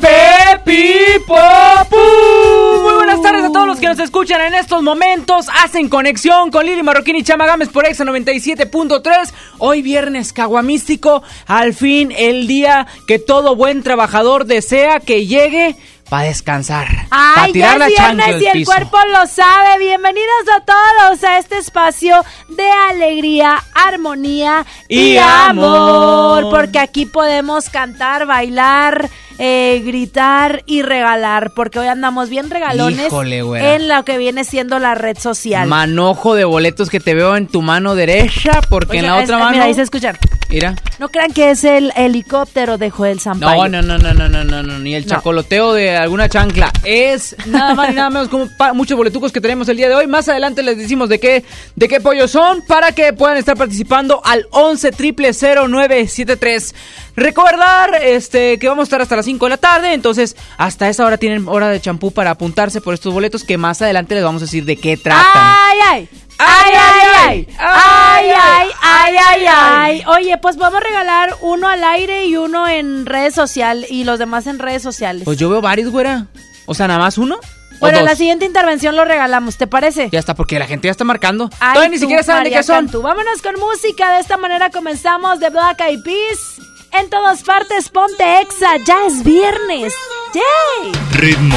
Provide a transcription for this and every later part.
Pape Pipo Pu. Muy buenas tardes a todos los que nos escuchan en estos momentos. Hacen conexión con Lili Marroquín y Chama Gámez por Exa 97.3. Hoy viernes caguamístico. Al fin el día que todo buen trabajador desea que llegue para descansar. para Ay, tirar ya la es viernes y el piso. cuerpo lo sabe. Bienvenidos a todos a este espacio de alegría, armonía y, Y amor. amor. Porque aquí podemos cantar, bailar, eh, gritar y regalar. Porque hoy andamos bien regalones Híjole, güera. en lo que viene siendo la red social. Manojo de boletos que te veo en tu mano derecha, porque en la es- otra mano. Mira, ahí se escuchan. Mira. No crean que es el helicóptero de Joel Sampaio. No, no, no, no, no, no, no, ni el chacoloteo de alguna chancla. Es nada más ni nada menos como muchos boletucos que tenemos el día de hoy. Más adelante les decimos de qué, de qué pollos son para que puedan estar participando al 11 0973. Recordar este, que vamos a estar hasta las 5 de la tarde, entonces hasta esa hora tienen hora de champú para apuntarse por estos boletos que más adelante les vamos a decir de qué tratan. ¡Ay, ay! Ay, ay, ay. Ay, ay, ay, ay, ay. Oye, pues podemos regalar uno al aire y uno en redes sociales y los demás en redes sociales. Pues yo veo varios, güera. O sea, nada más uno. ¿O bueno, en la siguiente intervención lo regalamos, ¿te parece? Ya está, porque la gente ya está marcando. Ay, Todavía ni tú, siquiera saben de qué son. Cantú. Vámonos con música. De esta manera comenzamos de Black Eyed Peas. En todas partes, ponte exa. Ya es viernes. ¡Yay! Ritmo.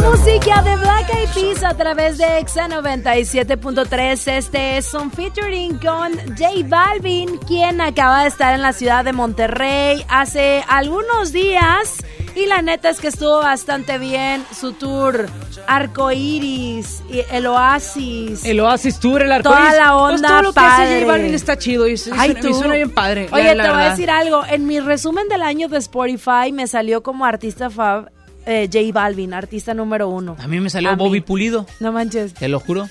The Black Eyed Peas a través de Exa 97.3. Este es un featuring con J Balvin, quien acaba de estar en la ciudad de Monterrey hace algunos días. Y la neta es que estuvo bastante bien su tour Arcoiris, el Oasis. El Oasis Tour, el arcoíris. Toda la Pues onda todo lo que hace. J Balvin está chido y y Ay, suena, tú. y suena bien padre. Oye, la- te voy a decir algo. En mi resumen del año de Spotify me salió como artista fab eh, J Balvin, artista número uno. A mí me salió A mí. Bobby Pulido, No manches. te lo juro.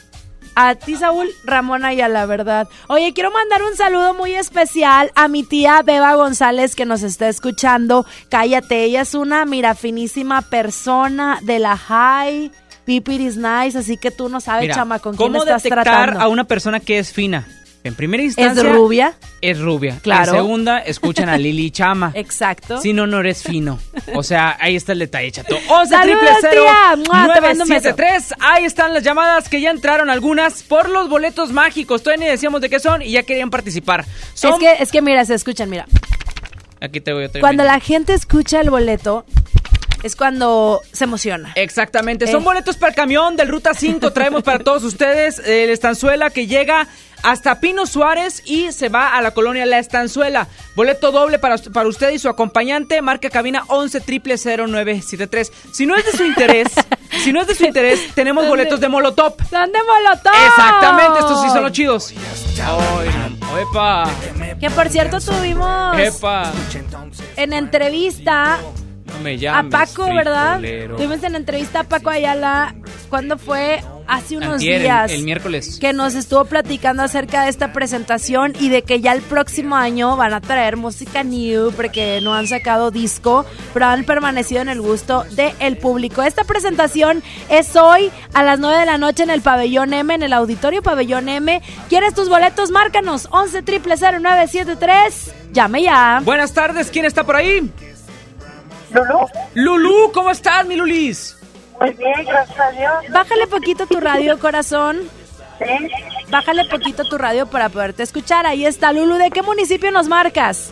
A ti, Saúl, Ramón a la verdad. Oye, quiero mandar un saludo muy especial a mi tía Beba González que nos está escuchando. Cállate, ella es una mira finísima persona de la high. Pipir is nice, así que tú no sabes, Mira, chama, con quién ¿cómo estás detectar tratando. a una persona que es fina? En primera instancia... ¿Es rubia? Es rubia. Claro. En segunda, escuchan a Lili Chama. Exacto. Si no, no eres fino. O sea, ahí está el detalle, chato. 11 Saludos, triple cero tía. Mua, te mando un beso. 973. Ahí están las llamadas que ya entraron algunas por los boletos mágicos. Todavía ni decíamos de qué son y ya querían participar. Son... Es que, es que mira, se escuchan, mira. Aquí te voy a Cuando la gente escucha el boleto, es cuando se emociona. Exactamente, Eh. son boletos para el camión del Ruta 5. Traemos para todos ustedes el Estanzuela que llega hasta Pino Suárez y se va a la colonia La Estanzuela. Boleto doble para, para usted y su acompañante. Marca cabina 11 0973. Si no es de su interés, si no es de su interés, tenemos boletos de Molotov. ¡Son de Molotov! Exactamente, estos sí son los chidos. Epa, Que por cierto tuvimos epa. en entrevista No me a llames, Paco, ¿verdad? Tuvimos en entrevista a Paco Ayala cuando fue hace unos Antier, el- días. el miércoles. Que nos estuvo platicando acerca de esta presentación y de que ya el próximo año van a traer música new porque no han sacado disco, pero han permanecido en el gusto del público. Esta presentación es hoy a las 9 de la noche en el Pabellón M, en el Auditorio Pabellón M. ¿Quieres tus boletos? Márcanos 11 0973. Llame ya. Buenas tardes, ¿quién está por ahí? Lulú, Lulú, ¿cómo estás, mi Lulis? muy bien, gracias a Dios. Bájale poquito tu radio, corazón. Sí, Bájale poquito tu radio para poderte escuchar. Ahí está, Lulu. ¿De qué municipio nos marcas?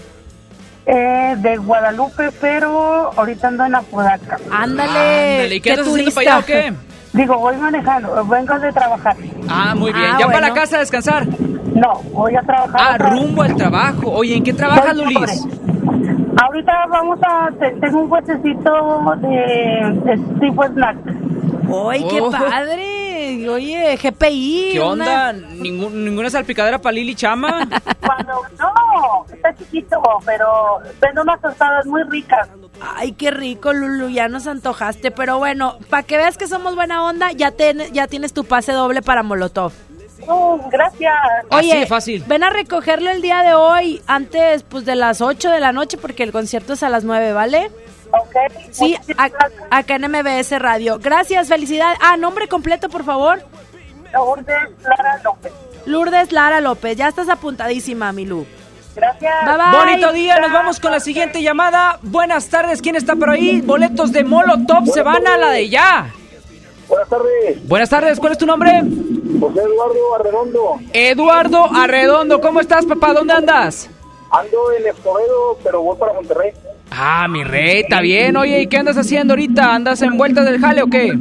eh, de Guadalupe, pero ahorita ando en Apodaca. Ándale. Ándale, ¿y qué andas haciendo para allá o qué? Digo, voy manejando, vengo de trabajar. Ah, muy bien. Ah, ¿Ya para la casa a descansar? No, voy a trabajar. Ah, otra- rumbo al trabajo. Oye, ¿en qué trabajas, Soy Lulis? Ahorita vamos a, te- tengo un puestecito de, de tipo snack. ¡Ay, qué Oh. padre! Oye, GPI. ¿Qué una- onda? ¿Ningún- ¿Ninguna salpicadera para Lili Chama? Cuando, no, está chiquito, pero vendo unas tostadas muy ricas. Ay, qué rico, Lulu. Ya nos antojaste. Pero bueno, para que veas que somos buena onda, ya, ten- ya tienes tu pase doble para Molotov. Oh, gracias. Así Oye, de fácil. ven a recogerlo el día de hoy, antes pues de las 8 de la noche, porque el concierto es a las 9, ¿vale? Ok. Sí, acá en MBS Radio. Gracias, felicidades. Ah, nombre completo, por favor. Lourdes Lara López. Lourdes Lara López. Ya estás apuntadísima, Milú. Gracias. Bye bye. Bonito día, nos vamos con la siguiente llamada. Buenas tardes, ¿quién está por ahí? Boletos de Molotov se van a la de ya. Buenas tardes, Buenas tardes, ¿cuál es tu nombre? José Eduardo Arredondo. Eduardo Arredondo, ¿cómo estás, papá? ¿Dónde andas? Ando en Escobedo, pero voy para Monterrey. Ah, mi rey, está bien. Oye, ¿y qué andas haciendo ahorita? ¿Andas en vueltas del jale o qué?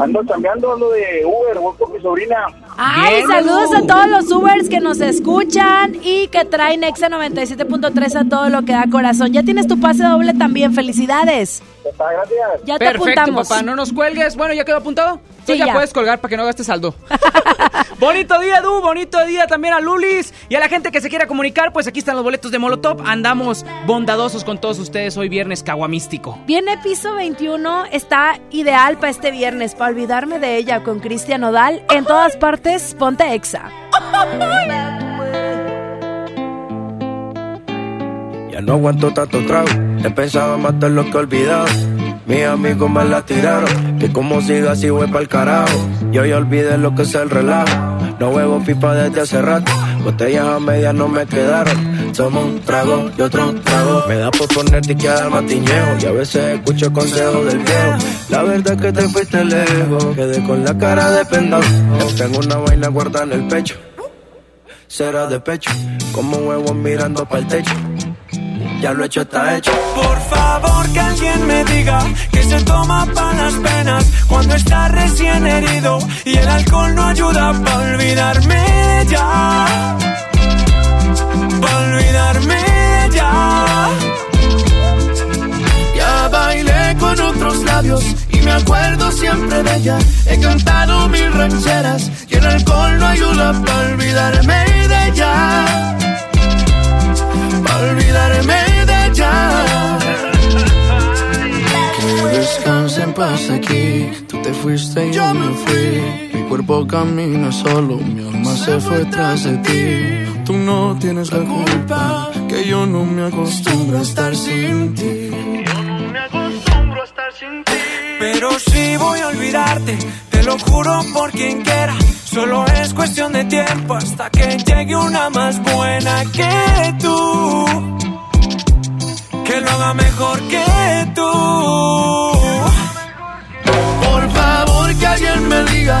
Ando cambiando, ando de Uber, voy con mi sobrina. Ay, Bien, saludos a todos los Ubers que nos escuchan y que traen Exa 97.3 a todo lo que da corazón. Ya tienes tu pase doble también, felicidades. Está, gracias. Ya te Perfecto, apuntamos. papá, no nos cuelgues. Bueno, ¿ya quedó apuntado? Tú Sí, ya, ya. puedes colgar para que no gastes saldo. bonito día, Edu, bonito día también a Lulis y a la gente que se quiera comunicar, pues aquí están los boletos de Molotov. Andamos bondadosos con todos ustedes hoy viernes caguamístico. Viene piso 21, está ideal para este viernes, para olvidarme de ella con Cristian Odal. En todas partes, ponte Exa. Ya no aguanto tanto trago. He pensado en matar lo que he olvidado. Mis amigos me la tiraron. Que como siga así voy pa'l carajo. Yo ya olvidé lo que es el relajo. No huevo pipa desde hace rato. Botellas a medias no me quedaron. Tomo un trago y otro trago. Me da por ponerte que al matiñeo. Y a veces escucho consejos del viejo. La verdad es que te fuiste lejos. Quedé con la cara de pendejo. Tengo una vaina guardada en el pecho. Será de pecho. Como huevo mirando para el techo ya lo hecho está hecho. Por favor que alguien me diga que se toma para las penas cuando está recién herido y el alcohol no ayuda para olvidarme ya olvidarme de ella. Ya bailé con otros labios y me acuerdo siempre de ella. He cantado mil rancheras y el alcohol no ayuda para olvidarme de ella. Pa' olvidarme de ella. Que descanse en paz aquí, tú te fuiste y yo me fui. Mi cuerpo camina solo, mi alma se fue tras de ti. Tú no tienes la culpa, que yo no me acostumbro a estar sin ti. Pero si voy a olvidarte, te lo juro por quien quiera. Solo es cuestión de tiempo hasta que llegue una más buena que tú. Que lo haga mejor que tú. Por favor que alguien me diga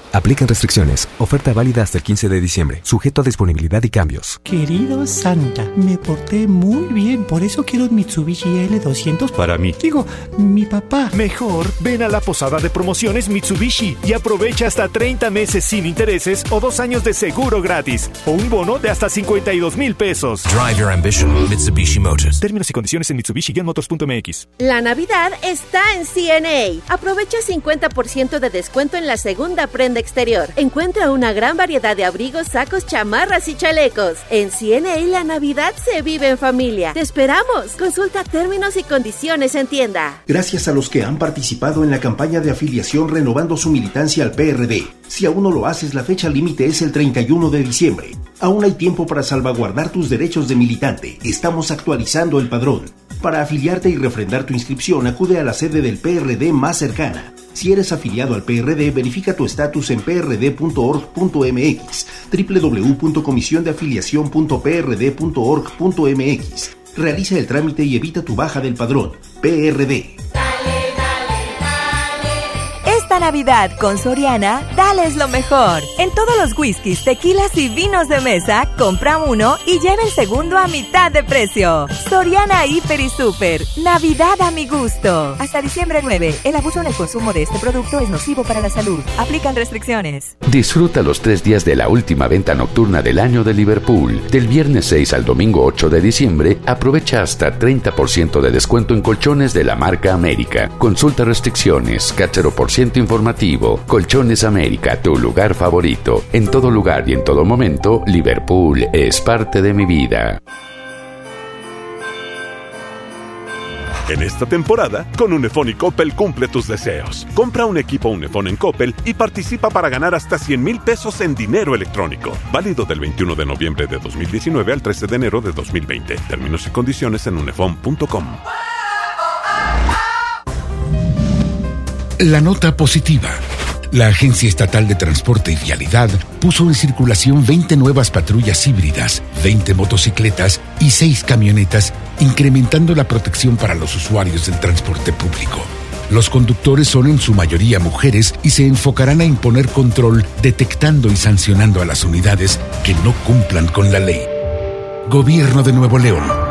Aplican restricciones. Oferta válida hasta el 15 de diciembre. Sujeto a disponibilidad y cambios. Querido Santa, me porté muy bien, por eso quiero un Mitsubishi L200 para mí. Digo, mi papá. Mejor, ven a la posada de promociones Mitsubishi y aprovecha hasta 30 meses sin intereses o dos años de seguro gratis o un bono de hasta 52 mil pesos. Drive your ambition, Mitsubishi Motors. Términos y condiciones en Mitsubishi-motors.mx. La Navidad está en CNA. Aprovecha 50% de descuento en la segunda prenda exterior. Encuentra una gran variedad de abrigos, sacos, chamarras y chalecos. En CNA la Navidad se vive en familia. Te esperamos. Consulta términos y condiciones en tienda. Gracias a los que han participado en la campaña de afiliación renovando su militancia al PRD. Si aún no lo haces, la fecha límite es el 31 de diciembre. Aún hay tiempo para salvaguardar tus derechos de militante. Estamos actualizando el padrón. Para afiliarte y refrendar tu inscripción, acude a la sede del PRD más cercana. Si eres afiliado al PRD, verifica tu estatus en prd.org.mx, www.comisiondeafiliación.prd.org.mx. Realiza el trámite y evita tu baja del padrón. PRD. Navidad con Soriana, dales lo mejor. En todos los whiskies, tequilas y vinos de mesa, compra uno y lleva el segundo a mitad de precio. Soriana Hiper y Super. Navidad a mi gusto. Hasta diciembre 9. El abuso en el consumo de este producto es nocivo para la salud. Aplican restricciones. Disfruta los tres días de la última venta nocturna del año de Liverpool. Del viernes 6 al domingo 8 de diciembre, aprovecha hasta 30% de descuento en colchones de la marca América. Consulta restricciones, cáchero por ciento informativo. Colchones América, tu lugar favorito. En todo lugar y en todo momento, Liverpool es parte de mi vida. En esta temporada, con Unifón y Coppel cumple tus deseos. Compra un equipo Unifón en Coppel y participa para ganar hasta 100 mil pesos en dinero electrónico. Válido del 21 de noviembre de 2019 al 13 de enero de 2020. Términos y condiciones en unifón.com. La nota positiva. La Agencia Estatal de Transporte y Vialidad puso en circulación 20 nuevas patrullas híbridas, 20 motocicletas y 6 camionetas, incrementando la protección para los usuarios del transporte público. Los conductores son en su mayoría mujeres y se enfocarán a imponer control detectando y sancionando a las unidades que no cumplan con la ley. Gobierno de Nuevo León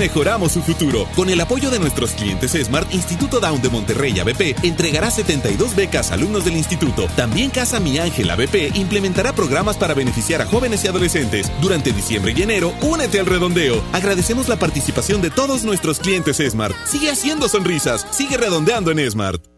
mejoramos su futuro. Con el apoyo de nuestros clientes Smart, Instituto Down de Monterrey ABP entregará 72 becas a alumnos del instituto. También Casa Mi Ángel ABP implementará programas para beneficiar a jóvenes y adolescentes. Durante diciembre y enero, únete al redondeo. Agradecemos la participación de todos nuestros clientes Smart. Sigue haciendo sonrisas, sigue redondeando en Smart.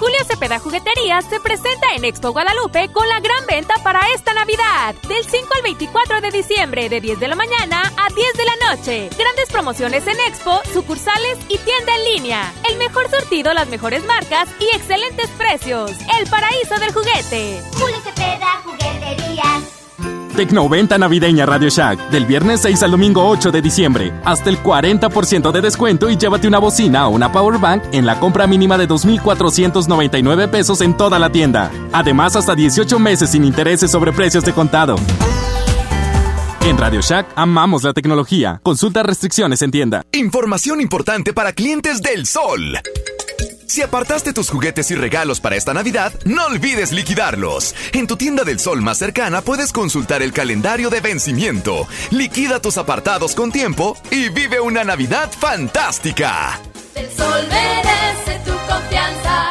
Julio Cepeda Jugueterías se presenta en Expo Guadalupe con la gran venta para esta Navidad. Del 5 al 24 de diciembre, de 10 de la mañana a 10 de la noche. Grandes promociones en Expo, sucursales y tienda en línea. El mejor surtido, las mejores marcas y excelentes precios. El paraíso del juguete. Julio Cepeda Jugueterías. Tecnoventa navideña Radio Shack, del viernes 6 al domingo 8 de diciembre. Hasta el 40% de descuento y llévate una bocina o una power bank en la compra mínima de 2,499 pesos en toda la tienda. Además, hasta 18 meses sin intereses sobre precios de contado. En Radio Shack amamos la tecnología. Consulta restricciones en tienda. Información importante para clientes del Sol. Si apartaste tus juguetes y regalos para esta Navidad, no olvides liquidarlos. En tu tienda del sol más cercana puedes consultar el calendario de vencimiento. Liquida tus apartados con tiempo y vive una Navidad fantástica. El sol merece tu confianza.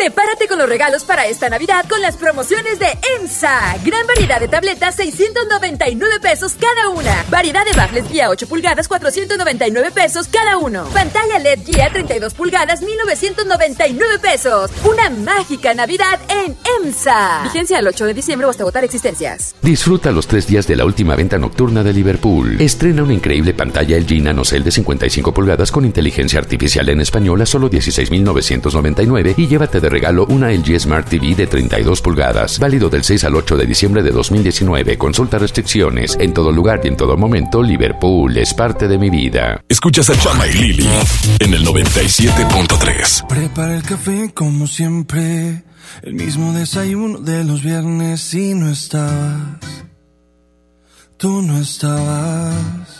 Prepárate con los regalos para esta Navidad con las promociones de EMSA. Gran variedad de tabletas, 699 pesos cada una. Variedad de baffles guía 8 pulgadas, 499 pesos cada uno. Pantalla LED guía 32 pulgadas, 1999 pesos. Una mágica Navidad en EMSA. Vigencia al 8 de diciembre o hasta agotar existencias. Disfruta los tres días de la última venta nocturna de Liverpool. Estrena una increíble pantalla LG NanoCell de 55 pulgadas con inteligencia artificial en español a solo 16,999 y llévate de regalo una LG Smart TV de 32 pulgadas. Válido del 6 al 8 de diciembre de 2019. Consulta restricciones. En todo lugar y en todo momento, Liverpool es parte de mi vida. Escuchas a Chama y Lili en el 97.3. Prepara el café como siempre. El mismo desayuno de los viernes y no estabas. Tú no estabas.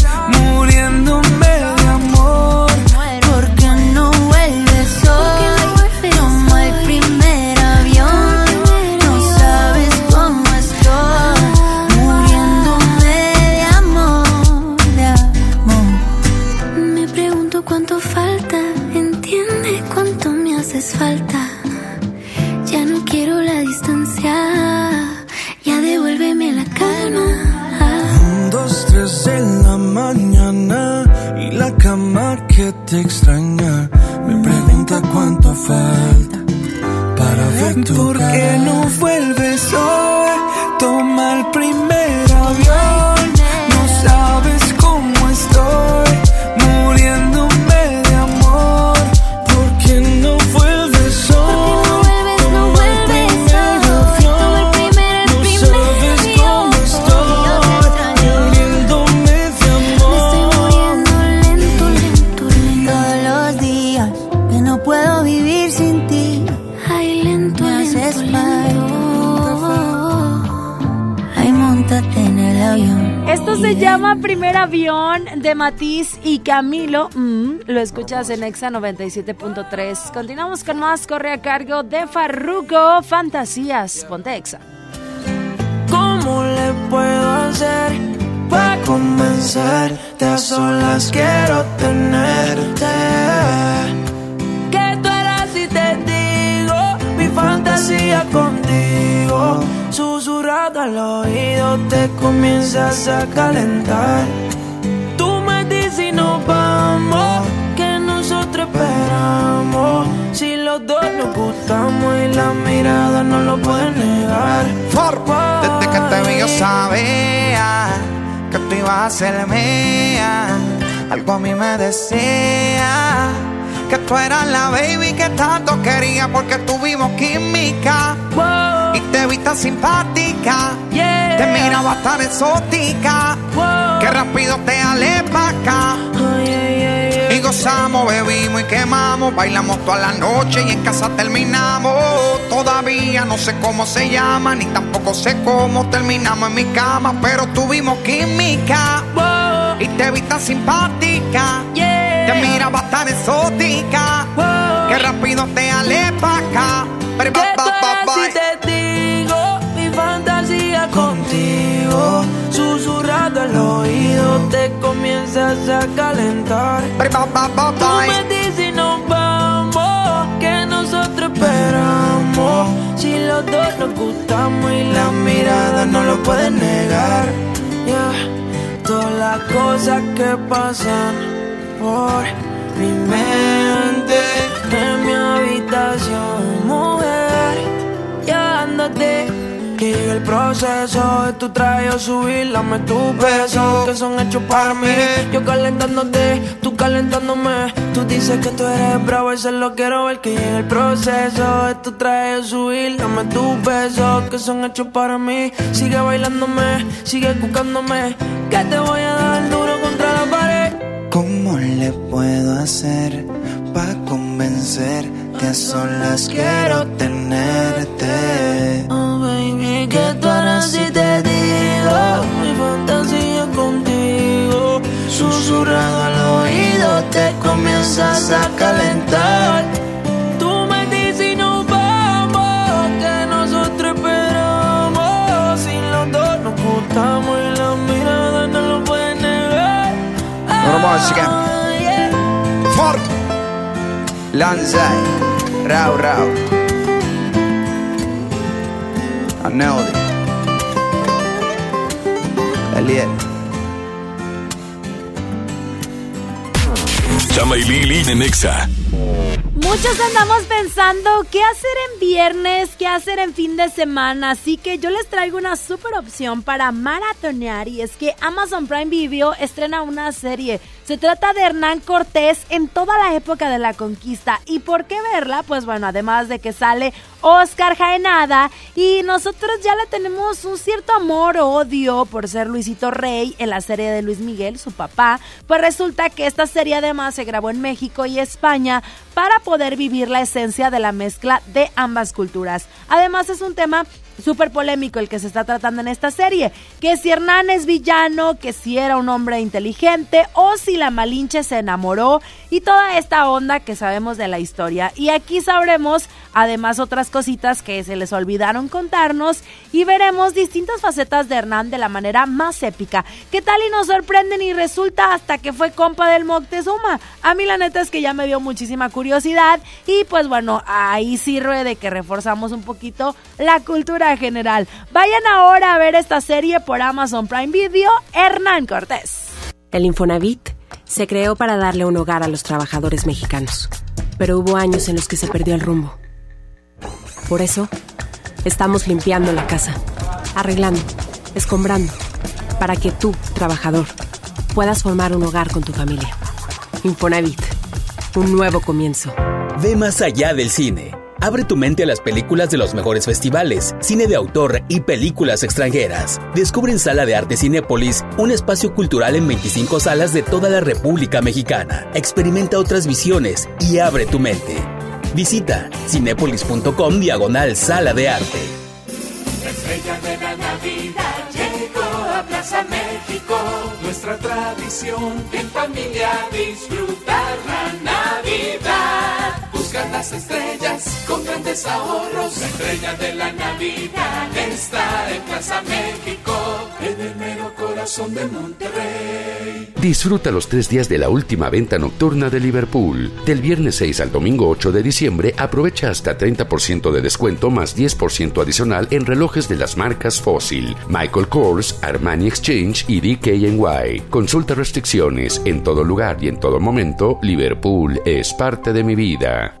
falta. Ya no quiero la distancia, ya devuélveme la calma. Dos, tres de la mañana y la cama que te extraña me pregunta cuánto falta de Matiz y Camilo. Mm, lo escuchas en Exa 97.3. Continuamos con más. Corre a cargo de Farruko Fantasías. Ponte Exa. ¿Cómo le puedo hacer para convencerte? A solas quiero tenerte. Que tú eras y te digo mi fantasía contigo. Susurrado al oído te comienzas a calentar. Y nos vamos, que nosotros esperamos. Si los dos nos gustamos y la mirada no lo puede negar. Desde que te vi yo sabía que tú ibas a ser mía. Algo a mí me decía que tú eras la baby que tanto quería porque tuvimos química. Y te vi tan simpática, te miraba tan exótica, rápido te alé pa' acá. Y gozamos, bebimos y quemamos, bailamos toda la noche y en casa terminamos. Todavía no sé cómo se llama, ni tampoco sé cómo terminamos en mi cama, pero tuvimos química. Y te vi tan simpática, te miraba tan exótica, que rápido te alé pa' acá. Pero, ba, ba, ba, ba. Si te digo mi fantasía contigo, al oído te comienzas a calentar. Tú me dices y nos vamos, que nosotros esperamos. Si los dos nos gustamos y la mirada no lo pueden negar. Yeah. Todas las cosas que pasan por mi mente en mi habitación, mujer. Ya ándate. Que llegue el proceso de tu traje subir, dame tus besos que son hechos para mí. Yo calentándote, tú calentándome. Tú dices que tú eres bravo, eso lo quiero ver. Que llegue el proceso de tu traje subir, dame tus besos que son hechos para mí. Sigue bailándome, sigue buscándome. Que te voy a dar duro contra la pared. ¿Cómo le puedo hacer para convencerte? A solas quiero tenerte. Tú harás si te digo mi fantasía contigo. Susurrado al oído te comienzas a calentar. Tú me dices vamos, que nosotros esperamos. Si los dos nos gustamos y la mirada no lo pueden negar. música. Fort. Lanzai. Rau, rau. Aneldi. Eliel. Chama y Lili en Exa. Muchos andamos pensando qué hacer en viernes, qué hacer en fin de semana, así que yo les traigo una super opción para maratonear y es que Amazon Prime Video estrena una serie. Se trata de Hernán Cortés en toda la época de la conquista. ¿Y por qué verla? Pues bueno, además de que sale Oscar Jaenada y nosotros ya le tenemos un cierto amor o odio por ser Luisito Rey en la serie de Luis Miguel, su papá, pues resulta que esta serie además se grabó en México y España para poder vivir la esencia de la mezcla de ambas culturas. Además es un tema súper polémico el que se está tratando en esta serie, que si Hernán es villano, que si era un hombre inteligente o si la Malinche se enamoró y toda esta onda que sabemos de la historia. Y aquí sabremos además otras cositas que se les olvidaron contarnos y veremos distintas facetas de Hernán de la manera más épica. ¿Qué tal y nos sorprenden y resulta hasta que fue compa del Moctezuma? A mí la neta es que ya me dio muchísima curiosidad y pues bueno, ahí sirve de que reforzamos un poquito la cultura general. Vayan ahora a ver esta serie por Amazon Prime Video, Hernán Cortés. El Infonavit se creó para darle un hogar a los trabajadores mexicanos, pero hubo años en los que se perdió el rumbo. Por eso, estamos limpiando la casa, arreglando, escombrando, para que tú, trabajador, puedas formar un hogar con tu familia. Infonavit, un nuevo comienzo. Ve más allá del cine. Abre tu mente a las películas de los mejores festivales, cine de autor y películas extranjeras. Descubre en Sala de Arte Cinépolis un espacio cultural en 25 salas de toda la República Mexicana. Experimenta otras visiones y abre tu mente. Visita cinépolis.com diagonal Sala de Arte. La estrella de la Navidad llegó a Plaza México. Nuestra tradición en familia disfrutar la Navidad. Las estrellas con grandes ahorros. La estrella de la Navidad está en Plaza México, en el mero corazón de Monterrey. Disfruta los tres días de la última venta nocturna de Liverpool. Del viernes 6 al domingo 8 de diciembre, aprovecha hasta 30% de descuento más 10% adicional en relojes de las marcas Fossil, Michael Kors, Armani Exchange y DKNY. Consulta restricciones. En todo lugar y en todo momento, Liverpool es parte de mi vida.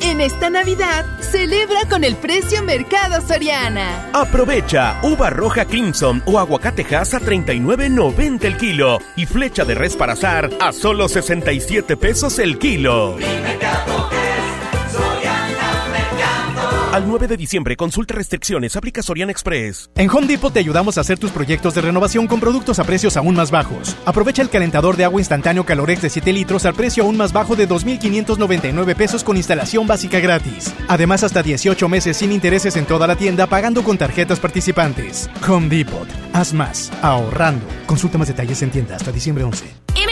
En esta Navidad, celebra con el precio Mercado Soriana. Aprovecha uva roja Crimson o aguacate Hass a 39.90 el kilo y flecha de res para azar a solo 67 pesos el kilo. Al 9 de diciembre, consulta restricciones, aplica Soriana Express. En Home Depot te ayudamos a hacer tus proyectos de renovación con productos a precios aún más bajos. Aprovecha el calentador de agua instantáneo Calorex de 7 litros al precio aún más bajo de 2.599 pesos con instalación básica gratis. Además, hasta 18 meses sin intereses en toda la tienda pagando con tarjetas participantes. Home Depot. Haz más. Ahorrando. Consulta más detalles en tienda hasta diciembre 11.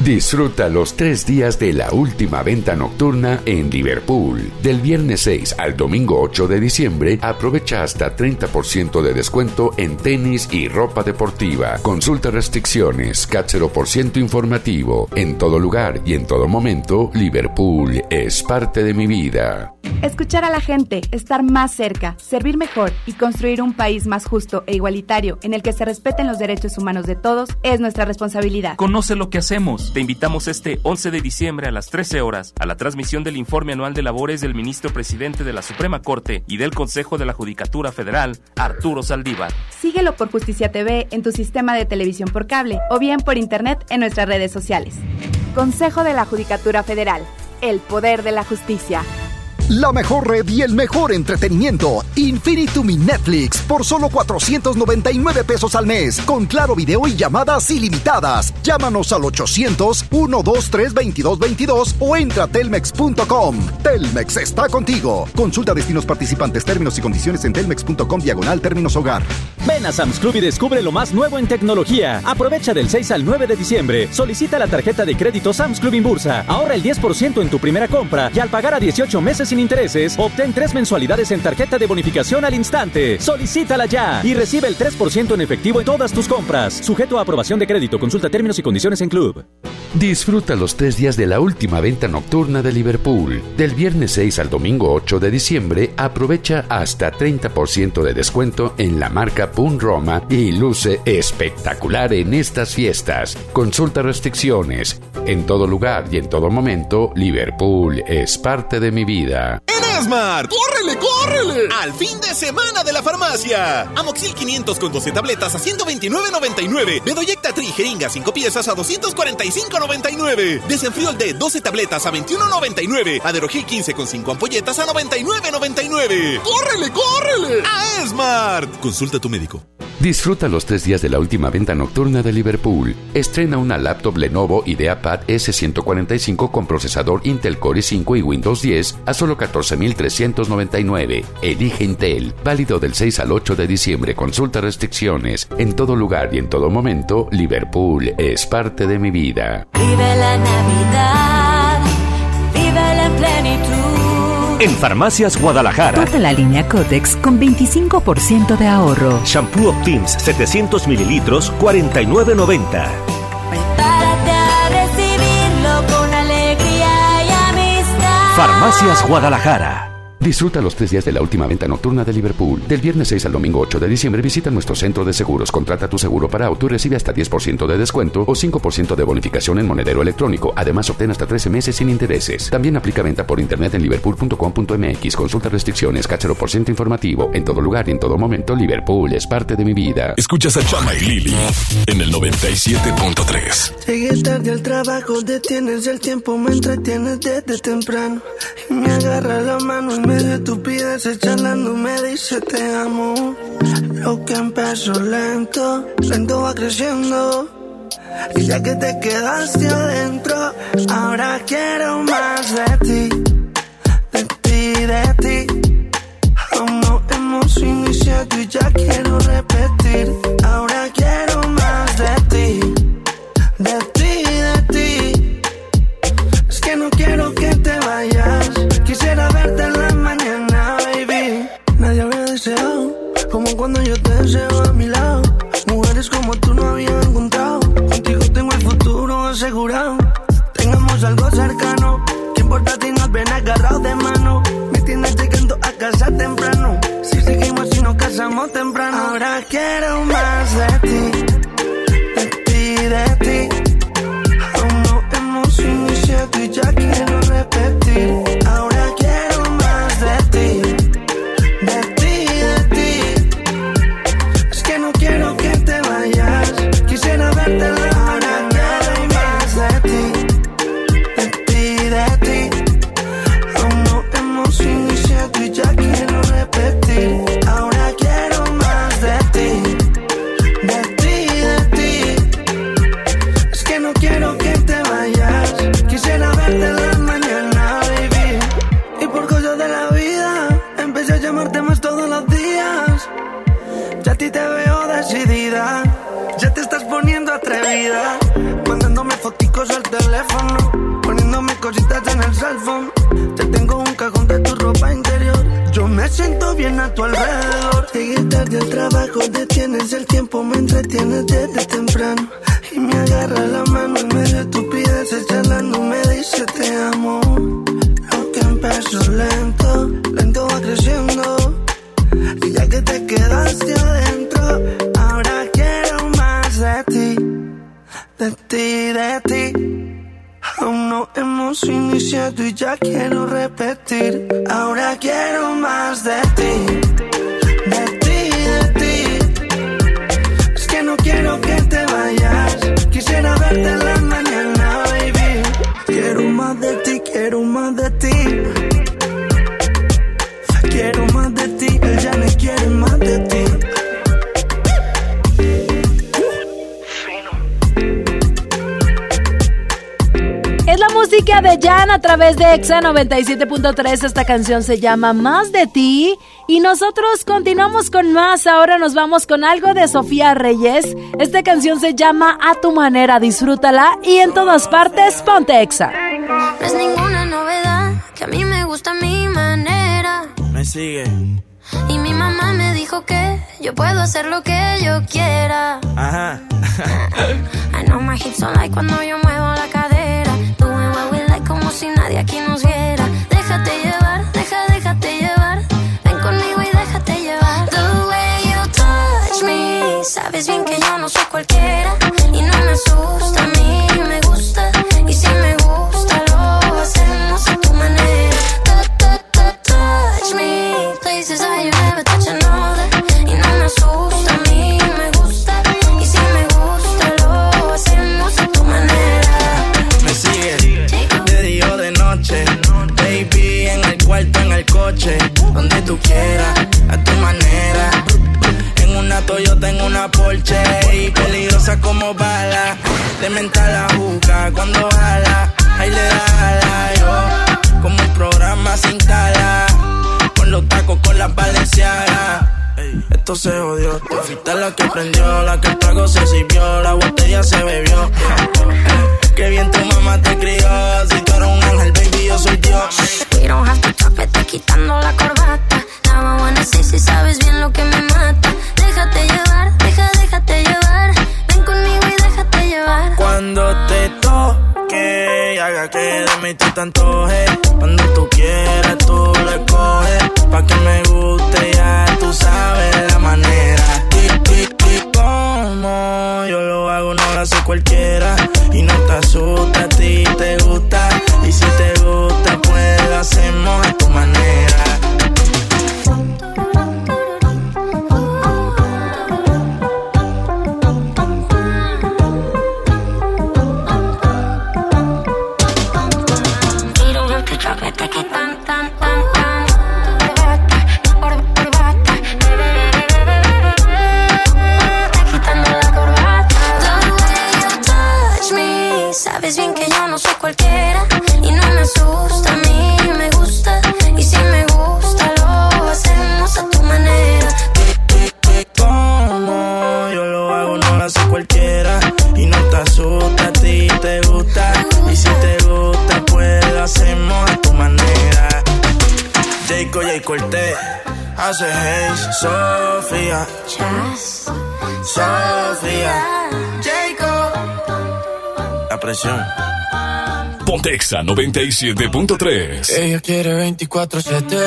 Disfruta los tres días de la última venta nocturna en Liverpool. Del viernes 6 al domingo 8 de diciembre, aprovecha hasta 30% de descuento en tenis y ropa deportiva. Consulta restricciones, CAT 0% informativo. En todo lugar y en todo momento, Liverpool es parte de mi vida. Escuchar a la gente, estar más cerca, servir mejor y construir un país más justo e igualitario en el que se respeten los derechos humanos de todos es nuestra responsabilidad. Conoce lo que hacemos. Te invitamos este 11 de diciembre a las 13 horas a la transmisión del informe anual de labores del ministro presidente de la Suprema Corte y del Consejo de la Judicatura Federal, Arturo Saldívar. Síguelo por Justicia TV en tu sistema de televisión por cable o bien por internet en nuestras redes sociales. Consejo de la Judicatura Federal. El poder de la justicia. La mejor red y el mejor entretenimiento. Infinitum Netflix por solo 499 pesos al mes. Con claro video y llamadas ilimitadas. Llámanos al 800-123-2222 o entra a telmex.com. Telmex está contigo. Consulta destinos participantes, términos y condiciones en telmex.com diagonal términos hogar. Ven a Sam's Club y descubre lo más nuevo en tecnología. Aprovecha del 6 al 9 de diciembre. Solicita la tarjeta de crédito Sam's Club Inbursa. Ahorra el 10% en tu primera compra y al pagar a 18 meses sin intereses, obtén tres mensualidades en tarjeta de bonificación al instante. Solicítala ya y recibe el 3% en efectivo en todas tus compras. Sujeto a aprobación de crédito. Consulta términos y condiciones en Club. Disfruta los tres días de la última venta nocturna de Liverpool. Del viernes 6 al domingo 8 de diciembre, aprovecha hasta 30% de descuento en la marca Pun Roma y luce espectacular en estas fiestas. Consulta restricciones. En todo lugar y en todo momento, Liverpool es parte de mi vida. En Esmar, ¡córrele, córrele! Al fin de semana de la farmacia. Amoxil 500 con 12 tabletas a 129.99. Bedoyecta Tri jeringa 5 piezas a 245.99. Desenfriol D 12 tabletas a 21.99. Aderogil 15 con 5 ampolletas a 99.99. ¡Córrele, córrele! A Esmart. Consulta a tu médico. Disfruta los tres días de la última venta nocturna de Liverpool. Estrena una laptop Lenovo IdeaPad S145 con procesador Intel Core i5 y Windows 10 a solo 14.399. Elige Intel. Válido del 6 al 8 de diciembre. Consulta restricciones. En todo lugar y en todo momento, Liverpool es parte de mi vida. Vive la Navidad, vive la plenitud. En Farmacias Guadalajara. Toda la línea Cotex con 25% de ahorro. Shampoo Optims 700 mililitros 49.90. Farmacias Guadalajara. Disfruta los tres días de la última venta nocturna de Liverpool. Del viernes 6 al domingo 8 de diciembre visita nuestro centro de seguros. Contrata tu seguro para auto y recibe hasta 10% de descuento o 5% de bonificación en monedero electrónico. Además, obtén hasta 13 meses sin intereses. También aplica venta por internet en liverpool.com.mx. Consulta restricciones, cáchero por ciento informativo. En todo lugar y en todo momento, Liverpool es parte de mi vida. Escuchas a Chama y Lili en el 97.3. Llegué tarde al trabajo, detienes el tiempo, me entretienes desde temprano. Y me agarra la mano en medio de estupidez, charlando me dice te amo. Lo que empezó lento, lento va creciendo. Y ya que te quedaste adentro, ahora quiero más de ti, de ti, de ti. No hemos iniciado y ya quiero repetir. Ahora quiero cuando yo te deseo a mi lado. Mujeres como tú no había encontrado. Contigo tengo el futuro asegurado. Tengamos algo cercano. ¿Qué importa si nos ven agarrados de mano? Me tienes llegando a casa temprano. Si seguimos y nos casamos temprano. Ahora quiero más de ti. De ti, de ti. Aún no hemos iniciado y ya quiero a tu alrededor. Llegué tarde al trabajo, detienes el tiempo, me entretienes desde temprano. Y me agarra la mano en medio de estupideces, charlando me dice te amo. Lo que empezó lento, lento va creciendo. Y ya que te quedaste adentro, ahora quiero más de ti, de ti, de ti. Hemos iniciado y ya quiero repetir. Ahora quiero más de ti, de ti, de ti. Es que no quiero que te vayas. Quisiera verte la Jan a través de Exa 97.3. Esta canción se llama Más de ti. Y nosotros continuamos con más. Ahora nos vamos con algo de Sofía Reyes. Esta canción se llama A tu manera. Disfrútala y en todas partes ponte Exa. No es ninguna novedad que a mí me gusta mi manera. Me sigue. Y mi mamá me dijo que yo puedo hacer lo que yo quiera. Ajá. I know my hips don't like cuando yo muevo la cadera. Si nadie aquí nos viera. Déjate llevar, deja, déjate llevar. Ven conmigo y déjate llevar. The way you touch me. Sabes bien que yo no soy cualquiera. Y no me asusta, como bala. De mental la juca cuando jala. Ahí le da jala, yo. Como un programa sin cala. Con los tacos, con las valencianas. Esto se jodió. Tú fuiste la que prendió, la que el trago se sirvió, la botella se bebió. Qué bien tu mamá te crió. Si tú eres un ángel, baby, yo soy Dios. We don't have to quitando la corbata. Now I wanna see si sabes bien lo que me haga que de mí tú te. Cuando tú quieras, tú le coges. Pa' que me guste, hace Haze, Sofía. Sofía. Jayco. La presión. Pontexa 97.3. Ella quiere 24-7.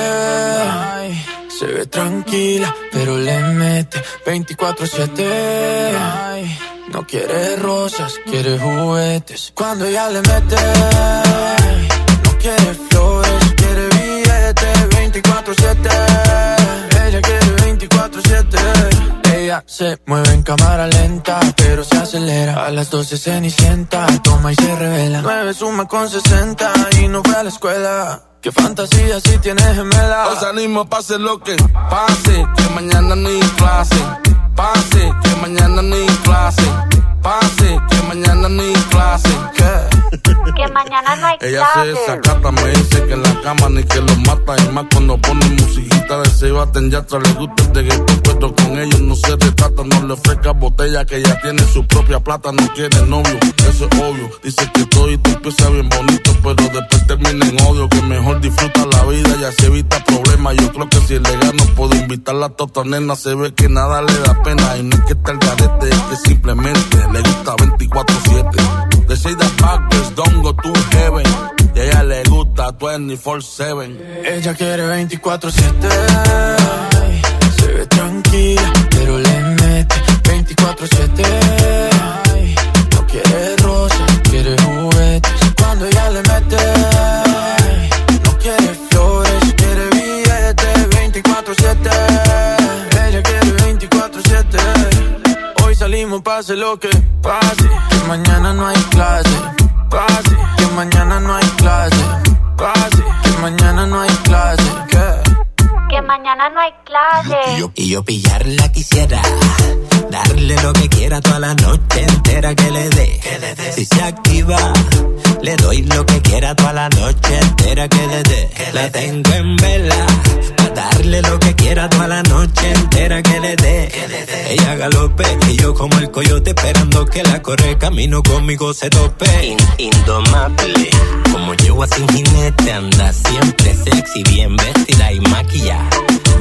Ay, Se ve tranquila, pero le mete 24-7. Ay, No quiere rosas, quiere juguetes. Cuando ella le mete, no quiere flores, 24-7. Ella se mueve en cámara lenta, pero se acelera. A las 12 cenicienta, toma y se revela. 9 suma con 60 y no fue a la escuela. Qué fantasía si tienes gemela. Os animo, pase lo que pase, que mañana ni clase. Pase, que mañana ni clase. Pase, que mañana ni clase. Que mañana no hay Ella se desacata, me dice que en la cama ni que lo mata. Y más cuando pone musiquita de Sebastián Yatra. Le gusta el reggaetón, pero con ellos no se retrata. No le ofrezca botella que ella tiene su propia plata. No quiere novio, eso es obvio. Dice que todo y tú empieza bien bonito, pero después termina en odio. Que mejor disfruta la vida y así evita problemas. Yo creo que si le gano puedo invitarla a tota nena. Se ve que nada le da pena. Y no es que está el garete, es que simplemente le gusta 24-7. They say that bad girls don't go to heaven. Y a ella le gusta 24-7. Ella quiere 24-7. Ay, Se ve tranquila, pero le mete 24-7. Ay, No quiere rosas, quiere juguetes. Cuando ella le mete, salimos, pase lo que pase. Que mañana no hay clase. Pase, que mañana no hay clase. Pase, que mañana no hay clase. ¿Qué? Que mañana no hay clase. Y yo, y yo pillarla quisiera. Darle lo que quiera toda la noche entera que le dé. Si se activa, Le doy lo que quiera toda la noche entera que le dé. La tengo en vela. Pa' darle lo que quiera toda la noche entera que le dé. Ella galope y yo como el coyote esperando que la corre camino conmigo se tope. indomable. Como yo sin jinete anda siempre sexy, bien vestida y maquillada.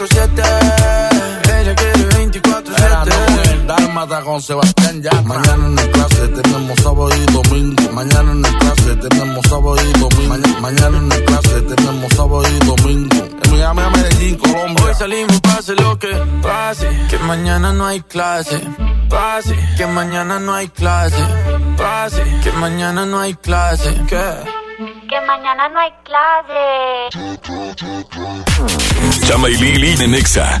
24-7. Ella quiere 24-7. Dálmata con Sebastián ya. Mañana en el clase tenemos sábado y domingo. Mañana en el clase tenemos sábado y domingo. Mañana, mañana en el clase tenemos sábado y domingo. En Miami, a Medellín, Colombia. Hoy salimos, pase lo que pase. Que mañana no hay clase. Pase. Que mañana no hay clase. Pase. Que mañana no hay clase. ¿Qué? Que mañana no hay clase. Chama y Lili de Nexa.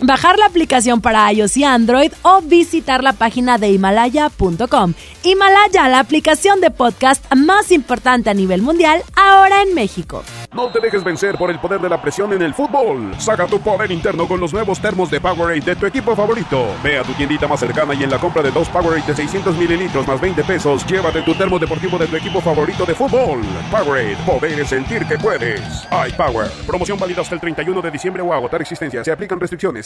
bajar la aplicación para iOS y Android o visitar la página de himalaya.com. Himalaya, la aplicación de podcast más importante a nivel mundial, ahora en México. No te dejes vencer por el poder de la presión en el fútbol. Saca tu poder interno con los nuevos termos de Powerade de tu equipo favorito. Ve a tu tiendita más cercana y en la compra de dos Powerade de 600 mililitros más 20 pesos, llévate tu termo deportivo de tu equipo favorito de fútbol. Powerade, poder es sentir que puedes. iPower, promoción válida hasta el 31 de diciembre o agotar existencia. Se aplican restricciones.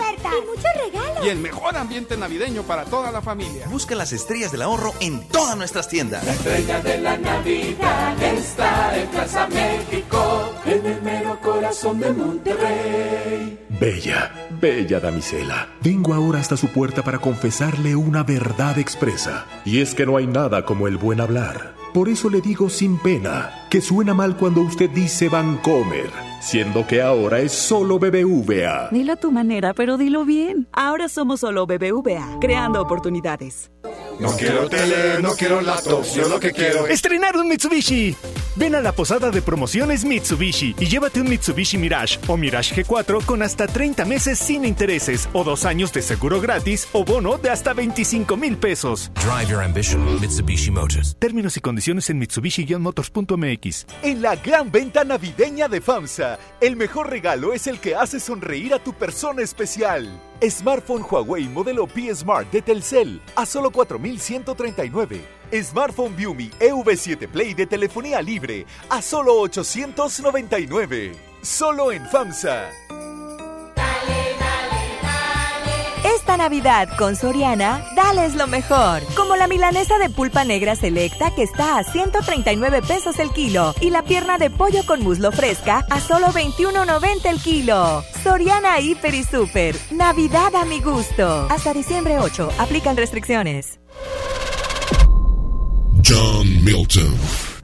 ofertas y muchos regalos. Y el mejor ambiente navideño para toda la familia. Busca las estrellas del ahorro en todas nuestras tiendas. La estrella de la Navidad está en Plaza México, en el mero corazón de Monterrey. Bella, bella damisela, vengo ahora hasta su puerta para confesarle una verdad expresa. Y es que no hay nada como el buen hablar. Por eso le digo sin pena que suena mal cuando usted dice Vancomer, siendo que ahora es solo BBVA. Dilo a tu manera, pero dilo bien. Ahora somos solo BBVA, creando oportunidades. No quiero tele, no quiero laptops, yo lo que quiero es... ¡Estrenar un Mitsubishi! Ven a la posada de promociones Mitsubishi y llévate un Mitsubishi Mirage o Mirage G4 con hasta 30 meses sin intereses o dos años de seguro gratis o bono de hasta 25 mil pesos. Drive your ambition, Mitsubishi Motors. Términos y condiciones en Mitsubishi-motors.mx. En la gran venta navideña de FAMSA, el mejor regalo es el que hace sonreír a tu persona especial. Smartphone Huawei modelo P Smart de Telcel a solo 4.139. Smartphone Viumi EV7 Play de telefonía libre a solo 899. Solo en FAMSA. Esta Navidad con Soriana, dales lo mejor. Como la milanesa de pulpa negra selecta que está a 139 pesos el kilo y la pierna de pollo con muslo fresca a solo 21.90 el kilo. Soriana Hiper y Super. Navidad a mi gusto. Hasta diciembre 8. Aplican restricciones. John Milton.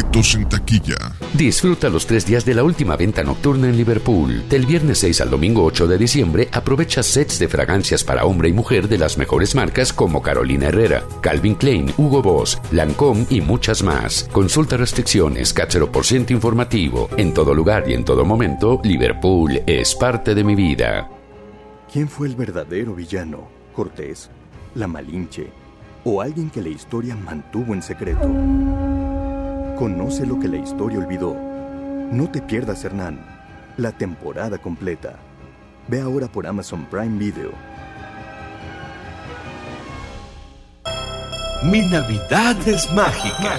Boletos en taquilla. Disfruta los tres días de la última venta nocturna en Liverpool. Del viernes 6 al domingo 8 de diciembre, aprovecha sets de fragancias para hombre y mujer de las mejores marcas como Carolina Herrera, Calvin Klein, Hugo Boss, Lancôme y muchas más. Consulta restricciones, cáchero por ciento informativo. En todo lugar y en todo momento, Liverpool es parte de mi vida. ¿Quién fue el verdadero villano? ¿Cortés? ¿La Malinche? ¿O alguien que la historia mantuvo en secreto? Conoce lo que la historia olvidó. No te pierdas, Hernán. La temporada completa. Ve ahora por Amazon Prime Video. Mi Navidad es mágica.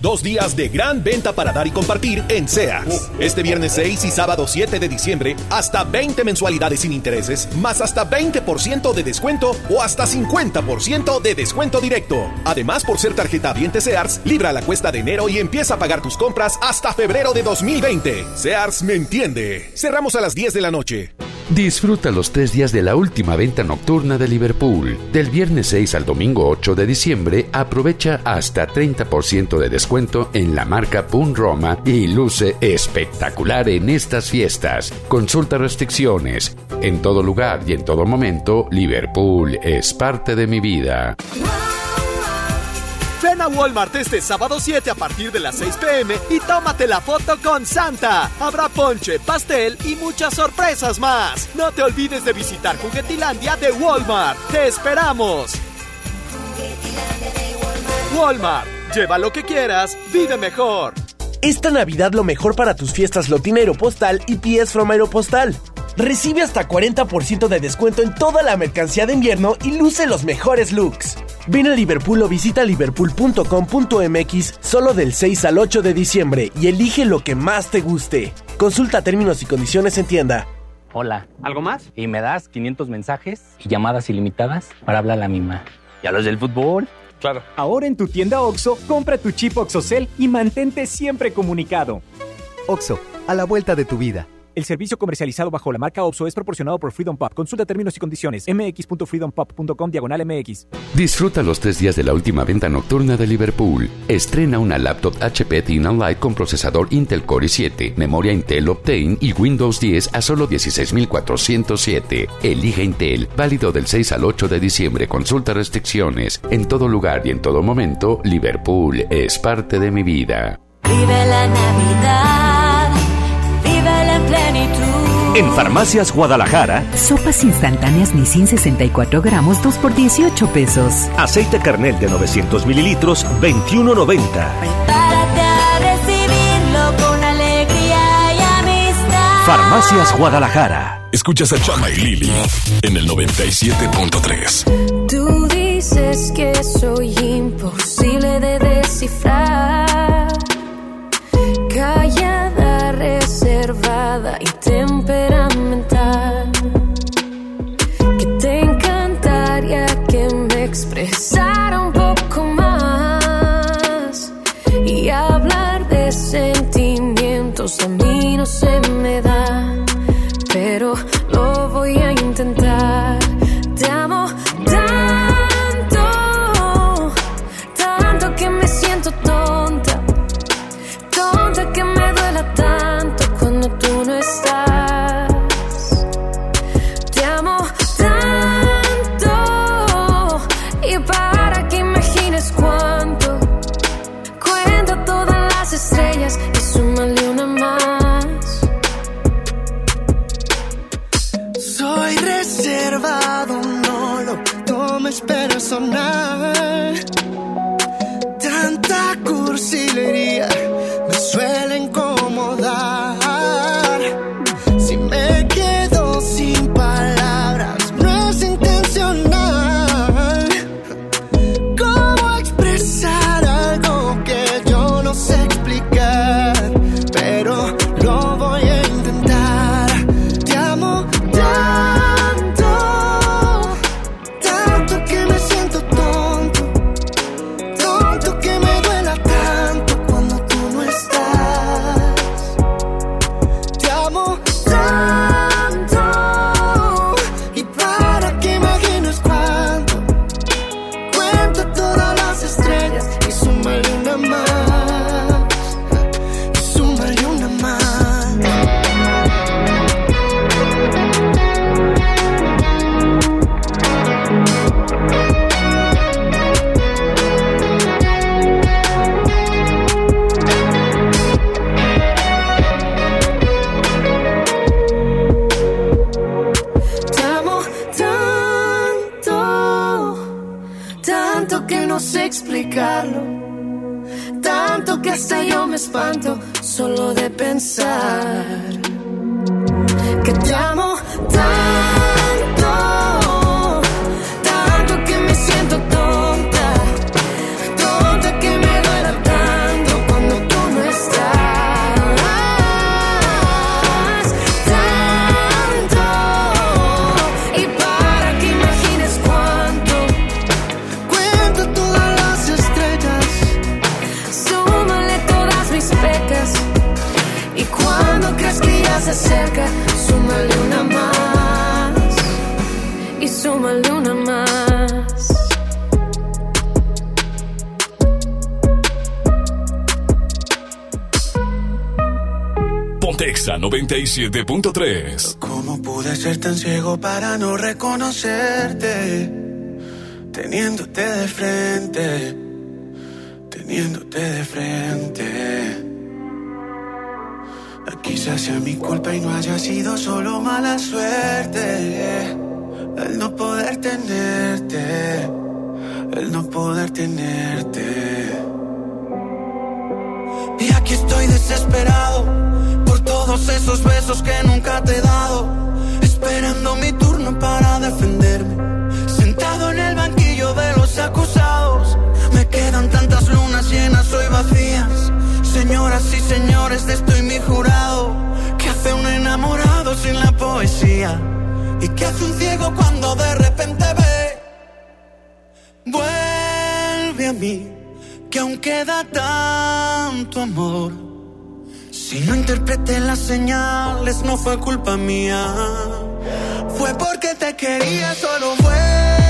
Dos días de gran venta para dar y compartir en Sears. Este viernes 6 y sábado 7 de diciembre, hasta 20 mensualidades sin intereses, más hasta 20% de descuento o hasta 50% de descuento directo. Además, por ser tarjeta Viente Sears, libra la cuesta de enero y empieza a pagar tus compras hasta febrero de 2020. Sears me entiende. Cerramos a las 10 de la noche. Disfruta los tres días de la última venta nocturna de Liverpool. Del viernes 6 al domingo 8 de diciembre, aprovecha hasta 30% de descuento en la marca Pun Roma y luce espectacular en estas fiestas. Consulta restricciones. En todo lugar y en todo momento, Liverpool es parte de mi vida. Ven a Walmart este sábado 7 a partir de las 6 pm y tómate la foto con Santa. Habrá ponche, pastel y muchas sorpresas más. No te olvides de visitar Juguetilandia de Walmart. ¡Te esperamos! Walmart, lleva lo que quieras, vive mejor. Esta Navidad lo mejor para tus fiestas Lotina Aeropostal y PS from Aeropostal. Recibe hasta 40% de descuento en toda la mercancía de invierno y luce los mejores looks. Ven a Liverpool o visita liverpool.com.mx solo del 6 al 8 de diciembre y elige lo que más te guste. Consulta términos y condiciones en tienda. Hola. ¿Algo más? Y me das 500 mensajes y llamadas ilimitadas para hablar a la misma. ¿Y a los del fútbol? Claro. Ahora en tu tienda OXO, compra tu chip OXOCEL y mantente siempre comunicado. OXO, a la vuelta de tu vida. El servicio comercializado bajo la marca OPSO es proporcionado por Freedom Pop. Consulta términos y condiciones. mx.freedompop.com diagonal mx. Disfruta los tres días de la última venta nocturna de Liverpool. Estrena una laptop HP Thin Light con procesador Intel Core i7, memoria Intel Optane y Windows 10 a solo 16.407. Elige Intel. Válido del 6 al 8 de diciembre. Consulta restricciones. En todo lugar y en todo momento, Liverpool es parte de mi vida. Vive la Navidad. En Farmacias Guadalajara, Sopas instantáneas Nissin 64 gramos 2 por 18 pesos. aceite carnel de 900 mililitros, 21.90. Párate a recibirlo con alegría y amistad. Farmacias Guadalajara. Escuchas a Chama y Lili en el 97.3. Tú dices que soy imposible de descifrar. Reservada ya se acerca, súmale una más y súmale una más. Pontexa 97.3. ¿Cómo pude ser tan ciego para no reconocerte? Teniéndote de frente, teniéndote de frente. Quizás sea mi culpa y no haya sido solo mala suerte. El no poder tenerte, el no poder tenerte. Y aquí estoy desesperado por todos esos besos que nunca te he dado. Esperando mi turno para defenderme. Sentado en el banquillo de los acusados. Me quedan tantas lunas llenas hoy vacías. Señoras y señores, de estoy mi jurado. ¿Qué hace un enamorado sin la poesía? ¿Y qué hace un ciego cuando de repente ve? Vuelve a mí, que aún queda tanto amor. Si no interpreté las señales, no fue culpa mía. Fue porque te quería, solo vuelve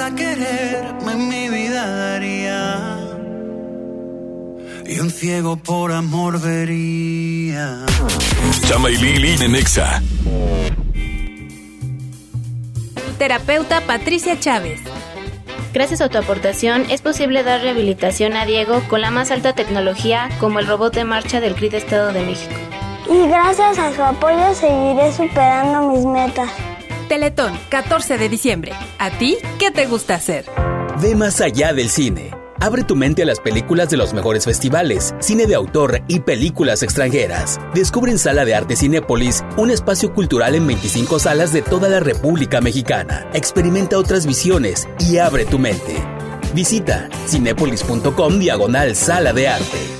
a quererme, mi vida daría. y un ciego por amor vería. Chama y Lili de Nexa. Terapeuta Patricia Chávez. Gracias a tu aportación es posible dar rehabilitación a Diego con la más alta tecnología como el robot de marcha del CRID Estado de México. Y gracias a su apoyo seguiré superando mis metas. Teletón, 14 de diciembre. ¿A ti qué te gusta hacer? Ve más allá del cine. Abre tu mente a las películas de los mejores festivales, cine de autor y películas extranjeras. Descubre en Sala de Arte Cinépolis un espacio cultural en 25 salas de toda la República Mexicana. Experimenta otras visiones y abre tu mente. Visita cinépolis.com diagonal Sala de Arte.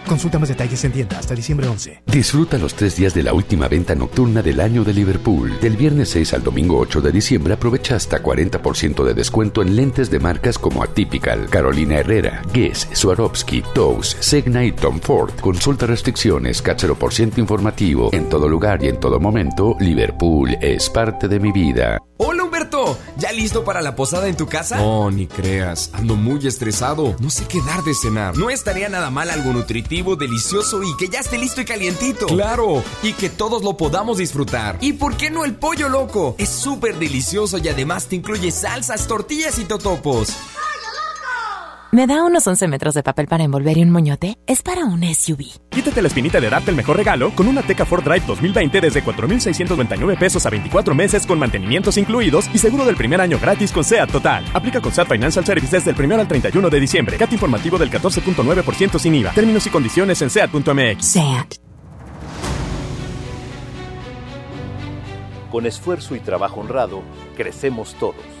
Consulta más detalles en tienda hasta diciembre 11. Disfruta los tres días de la última venta nocturna del año de Liverpool. Del viernes 6 al domingo 8 de diciembre aprovecha hasta 40% de descuento en lentes de marcas como Atypical, Carolina Herrera, Guess, Swarovski, Toast, Segna y Tom Ford. Consulta restricciones, por ciento informativo. En todo lugar y en todo momento, Liverpool es parte de mi vida. Hola Humberto, ¿ya listo para la posada en tu casa? No, ni creas, ando muy estresado, no sé qué dar de cenar. No estaría nada mal algo nutritivo, delicioso y que ya esté listo y calientito. Claro, y que todos lo podamos disfrutar. ¿Y por qué no el pollo loco? Es súper delicioso y además te incluye salsas, tortillas y totopos. ¿Me da unos 11 metros de papel para envolver y un moñote? Es para un SUV. Quítate la espinita de darte el mejor regalo con una Teca Ford Drive 2020 desde 4,699 pesos a 24 meses con mantenimientos incluidos y seguro del primer año gratis con SEAT Total. Aplica con SEAT Financial Services desde el 1 al 31 de diciembre. CAT informativo del 14.9% sin IVA. Términos y condiciones en SEAT.mx. SEAT. Con esfuerzo y trabajo honrado, crecemos todos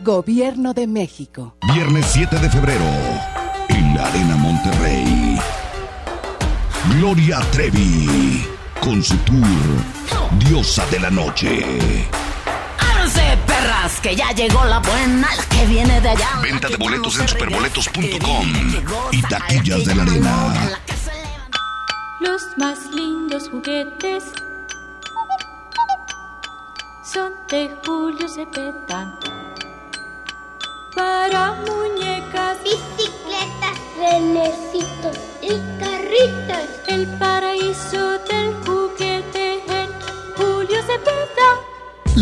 Gobierno de México. Viernes 7 de febrero, en la Arena Monterrey. Gloria Trevi, con su tour Diosa de la Noche. ¡Arce, perras! Que ya llegó la buena, la que viene de allá. Venta de boletos en superboletos.com y taquillas de la arena. Los más lindos juguetes son de Julio Cepeda para muñecas, bicicletas, renecitos y carritos. El paraíso del juguete en Julio Cepeda.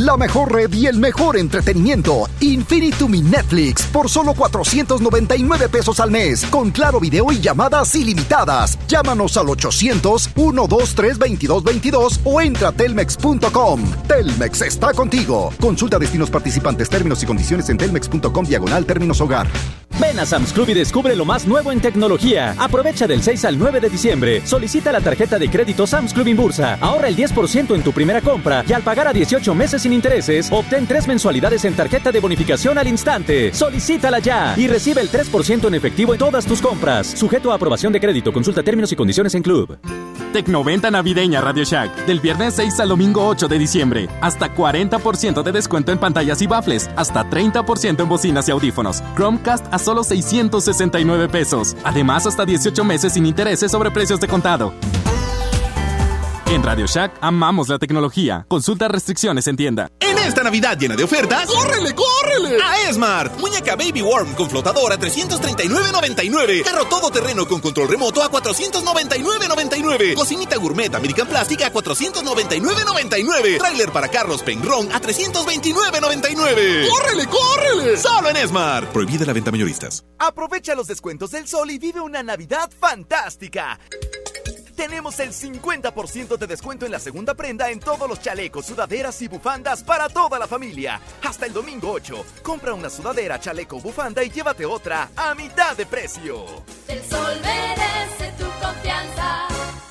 La mejor red y el mejor entretenimiento. Infinitum Netflix por solo 499 pesos al mes. Con claro video y llamadas ilimitadas. Llámanos al 800-123-2222 o entra a telmex.com. Telmex está contigo. Consulta destinos participantes, términos y condiciones en telmex.com diagonal términos hogar. Ven a Sam's Club y descubre lo más nuevo en tecnología. Aprovecha del 6 al 9 de diciembre. Solicita la tarjeta de crédito Sam's Club Inbursa. Ahorra el 10% en tu primera compra y al pagar a 18 meses sin intereses, obtén tres mensualidades en tarjeta de bonificación al instante. Solicítala ya y recibe el 3% en efectivo en todas tus compras. Sujeto a aprobación de crédito. Consulta términos y condiciones en Club. Tecnoventa navideña Radio Shack. Del viernes 6 al domingo 8 de diciembre. Hasta 40% de descuento en pantallas y baffles. Hasta 30% en bocinas y audífonos. Chromecast a solo 669 pesos. Además, hasta 18 meses sin intereses sobre precios de contado. En Radio Shack amamos la tecnología. Consulta restricciones en tienda. En esta Navidad llena de ofertas, ¡córrele, córrele! A Esmart. Muñeca Baby Worm con flotador a 339.99. Carro todoterreno con control remoto a 499.99. Cocinita gourmet American Plastic a 499.99. Trailer para carros Penrón a 329.99. ¡Córrele, córrele! Solo en Esmart. Prohibida la venta mayoristas. Aprovecha los descuentos del sol y vive una Navidad fantástica. Tenemos el 50% de descuento en la segunda prenda en todos los chalecos, sudaderas y bufandas para toda la familia. Hasta el domingo 8. Compra una sudadera, chaleco, bufanda y llévate otra a mitad de precio. El sol merece.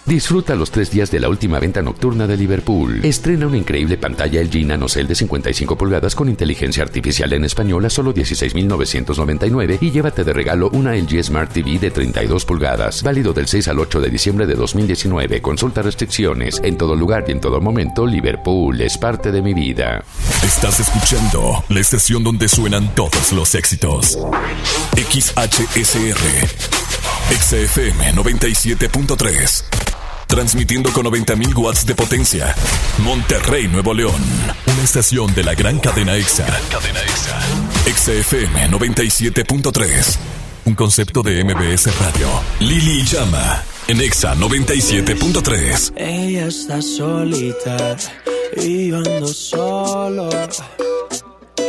Disfruta los tres días de la última venta nocturna de Liverpool. Estrena una increíble pantalla LG NanoCell de 55 pulgadas con inteligencia artificial en español a solo 16.999 y llévate de regalo una LG Smart TV de 32 pulgadas. Válido del 6 al 8 de diciembre de 2019. Consulta restricciones. En todo lugar y en todo momento, Liverpool es parte de mi vida. Estás escuchando la estación donde suenan todos los éxitos. XHSR. XFM 97.3. Transmitiendo con 90.000 watts de potencia. Monterrey, Nuevo León. Una estación de la gran cadena EXA. cadena EXA. XFM 97.3. Un concepto de MBS Radio. Lili Llama. En EXA 97.3. Ella está solita y ando solo.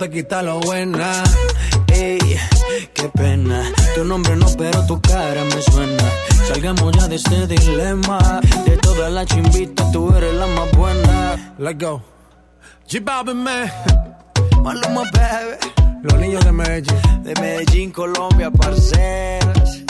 te quita lo buena. Ey, qué pena. Tu nombre no, pero tu cara me suena. Salgamos ya de este dilema. De todas las chimbitas, tú eres la más buena. Let's go. J Balvin, man. Maluma, baby. Los niños de Medellín. De Medellín, Colombia, parceros.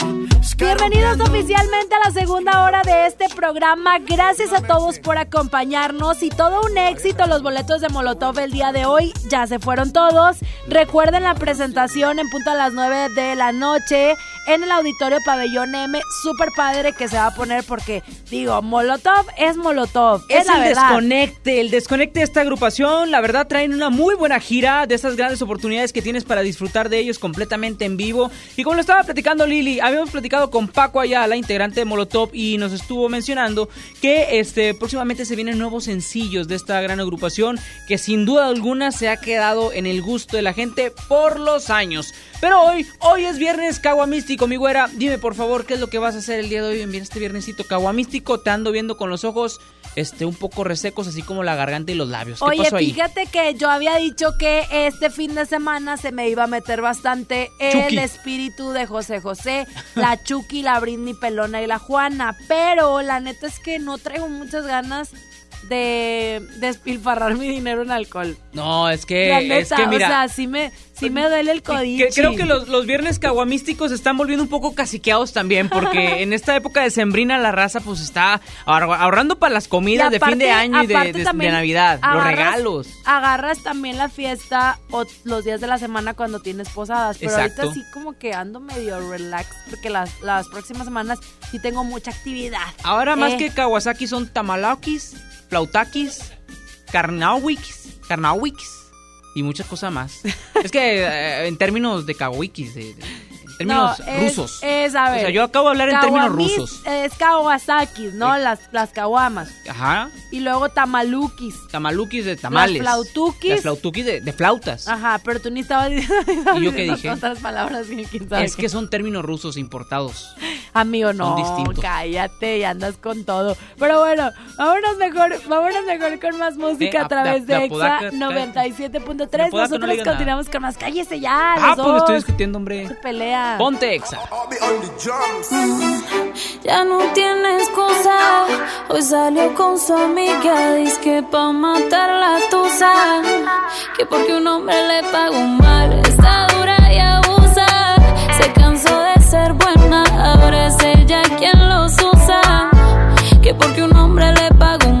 Bienvenidos oficialmente a la segunda hora de este programa. Gracias a todos por acompañarnos y todo un éxito. Los boletos de Molotov el día de hoy ya se fueron todos. Recuerden la presentación en punto a las 9 de la noche en el auditorio Pabellón M. Súper padre que se va a poner porque, digo, Molotov es Molotov. Es, Es la el verdad. desconecte, el desconecte de esta agrupación. La verdad traen una muy buena gira de esas grandes oportunidades que tienes para disfrutar de ellos completamente en vivo. Y como lo estaba platicando Lili, habíamos platicado con Paco Ayala, integrante de Molotov, y nos estuvo mencionando que este próximamente se vienen nuevos sencillos de esta gran agrupación que sin duda alguna se ha quedado en el gusto de la gente por los años. Pero hoy, hoy es viernes caguamístico, mi güera. Dime por favor, ¿qué es lo que vas a hacer el día de hoy en este viernesito caguamístico? Te ando viendo con los ojos este un poco resecos, así como la garganta y los labios. ¿Qué Oye, pasó ahí? fíjate que yo había dicho que este fin de semana se me iba a meter bastante el Chucky. espíritu de José José, la Chucky, la Britney Pelona y la Juana. Pero la neta es que no traigo muchas ganas de despilfarrar mi dinero en alcohol. No, es que, la es que mira, o sea, sí me, sí me duele el codillo. creo que los, los viernes caguamísticos se están volviendo un poco caciqueados también, porque en esta época de sembrina la raza pues está ahor- ahorrando para las comidas de fin de año y de, Navidad, los regalos. Agarras también la fiesta o los días de la semana cuando tienes posadas. Pero Exacto. ahorita sí como que ando medio relax porque las, las próximas semanas sí tengo mucha actividad. Ahora más Eh, que Kawasaki son tamalakis, flautakis, carnauikis, carnauikis y muchas cosas más. es que eh, en términos de kawikis, de- términos no, es- rusos. Es, a ver. O sea, yo acabo de hablar en términos rusos. Es Kawasaki, ¿no? Las, las kawamas. Ajá. Y luego tamalukis. Tamalukis de tamales. Las flautukis. Las flautukis de, de flautas. Ajá, pero tú ni estabas diciendo ¿Y yo qué dije? otras palabras quién sabe Es qué. que son términos rusos importados. Amigo, no, Son distintos. cállate y andas con todo. Pero bueno, vámonos mejor, vámonos mejor con más música Eh, a través de- de, EXA Apodaca, 97.3. de Apodaca no Nosotros nada. continuamos con más. Cállese ya, Ah, los pues me estoy discutiendo, hombre. Se pelea. Ponte exa. Ya no tiene excusa. Hoy salió con su amiga. Dice que pa' matar la tusa. Que porque un hombre le pagó mal. Está dura y abusa. Se cansó de ser buena. Ahora es ella quien los usa. Que porque un hombre le pagó mal.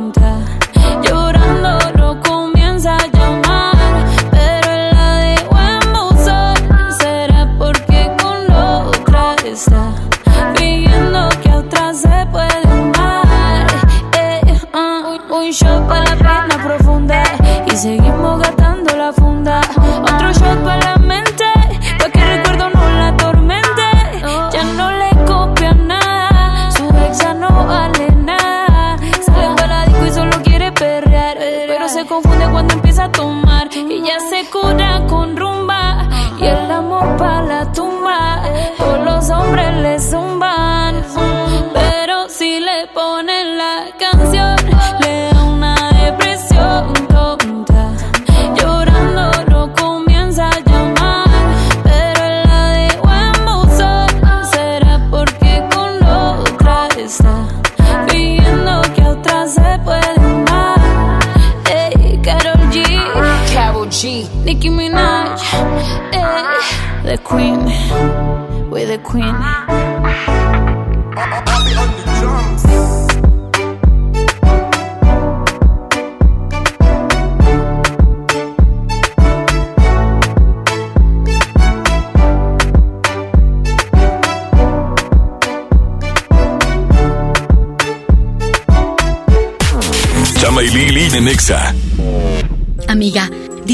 shot para la pena profunda. Y seguimos gastando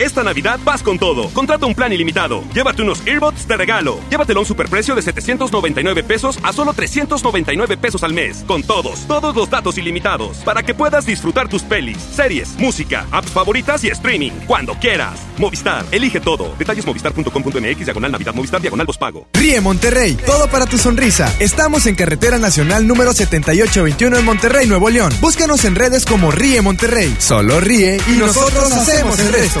Esta Navidad vas con todo. Contrata un plan ilimitado. Llévate unos earbuds de regalo. Llévatelo a un superprecio de 799 pesos a solo 399 pesos al mes. Con todos, todos los datos ilimitados. Para que puedas disfrutar tus pelis, series, música, apps favoritas y streaming. Cuando quieras. Movistar, elige todo. Detalles movistar.com.mx, diagonal Navidad, Movistar, diagonal pago. Ríe Monterrey, todo para tu sonrisa. Estamos en Carretera Nacional número 7821 en Monterrey, Nuevo León. Búscanos en redes como Ríe Monterrey. Solo ríe y nosotros hacemos el resto.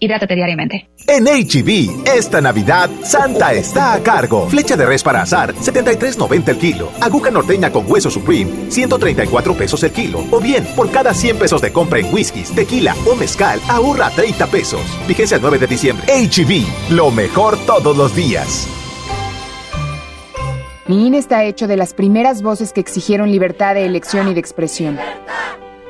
Hidrátate diariamente. En HB, esta Navidad, Santa está a cargo. Flecha de res para azar, 73.90 el kilo. Aguja norteña con hueso supreme, 134 pesos el kilo. O bien, por cada 100 pesos de compra en whiskies, tequila o mezcal, ahorra 30 pesos. Vigencia el 9 de diciembre. HB, lo mejor todos los días. Mi INE está hecho de las primeras voces que exigieron libertad de elección y de expresión.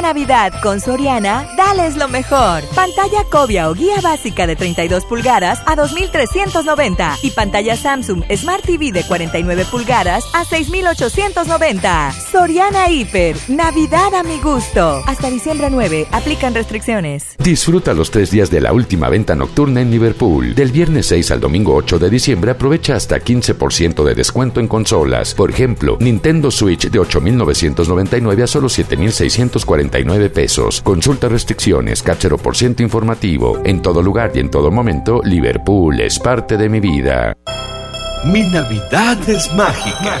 Navidad con Soriana, dales lo mejor. Pantalla Cobia o guía básica de 32 pulgadas a 2.390 y pantalla Samsung Smart TV de 49 pulgadas a 6.890. Soriana Hiper, Navidad a mi gusto. Hasta diciembre 9, aplican restricciones. Disfruta los tres días de la última venta nocturna en Liverpool. Del viernes 6 al domingo 8 de diciembre aprovecha hasta 15% de descuento en consolas. Por ejemplo, Nintendo Switch de 8.999 a solo 7.649 pesos. Consulta restricciones, cáchero por ciento informativo. En todo lugar y en todo momento, Liverpool es parte de mi vida. Mi Navidad es mágica.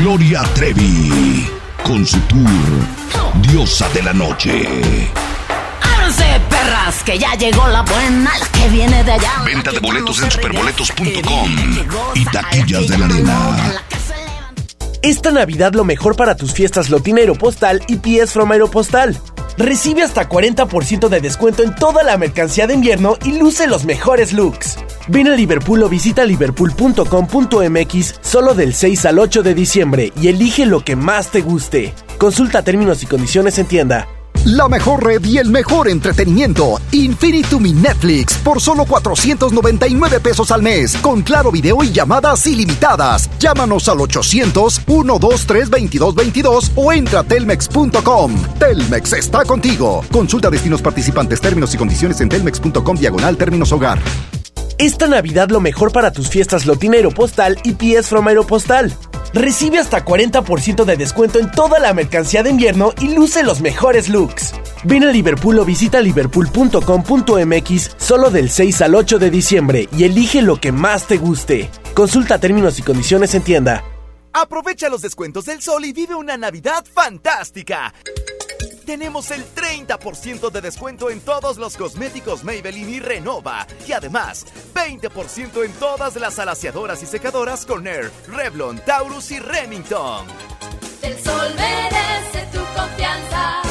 Gloria Trevi. Con su tour Diosa de la Noche. Agárrense, perras, que ya llegó la buena, la que viene de allá. Venta de boletos en superboletos.com y taquillas de la arena. Esta Navidad lo mejor para tus fiestas Lotinero Postal y PS from Aeropostal. Recibe hasta 40% de descuento en toda la mercancía de invierno y luce los mejores looks. Ven a Liverpool o visita liverpool.com.mx solo del 6 al 8 de diciembre y elige lo que más te guste. Consulta términos y condiciones en tienda. La mejor red y el mejor entretenimiento. Infinitum mi Netflix por solo 499 pesos al mes. Con claro video y llamadas ilimitadas. Llámanos al 800-123-2222 o entra a telmex.com. Telmex está contigo. Consulta destinos participantes, términos y condiciones en telmex.com diagonal términos hogar. Esta Navidad lo mejor para tus fiestas Lotinero Postal y PS from Aeropostal. Recibe hasta 40% de descuento en toda la mercancía de invierno y luce los mejores looks. Ven a Liverpool o visita liverpool.com.mx solo del 6 al 8 de diciembre y elige lo que más te guste. Consulta términos y condiciones en tienda. Aprovecha los descuentos del sol y vive una Navidad fantástica. Tenemos el 30% de descuento en todos los cosméticos Maybelline y Renova. Y además, 20% en todas las alaciadoras y secadoras con Air, Revlon, Taurus y Remington. El sol merece tu confianza.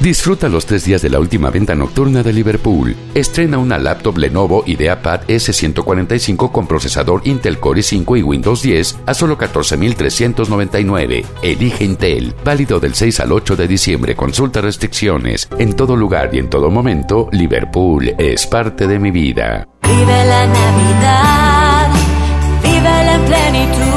Disfruta los tres días de la última venta nocturna de Liverpool. Estrena una laptop Lenovo IdeaPad S145 con procesador Intel Core i5 y Windows 10 a solo 14,399. Elige Intel. Válido del 6 al 8 de diciembre. Consulta restricciones. En todo lugar y en todo momento, Liverpool es parte de mi vida. Vive la Navidad, vive la plenitud.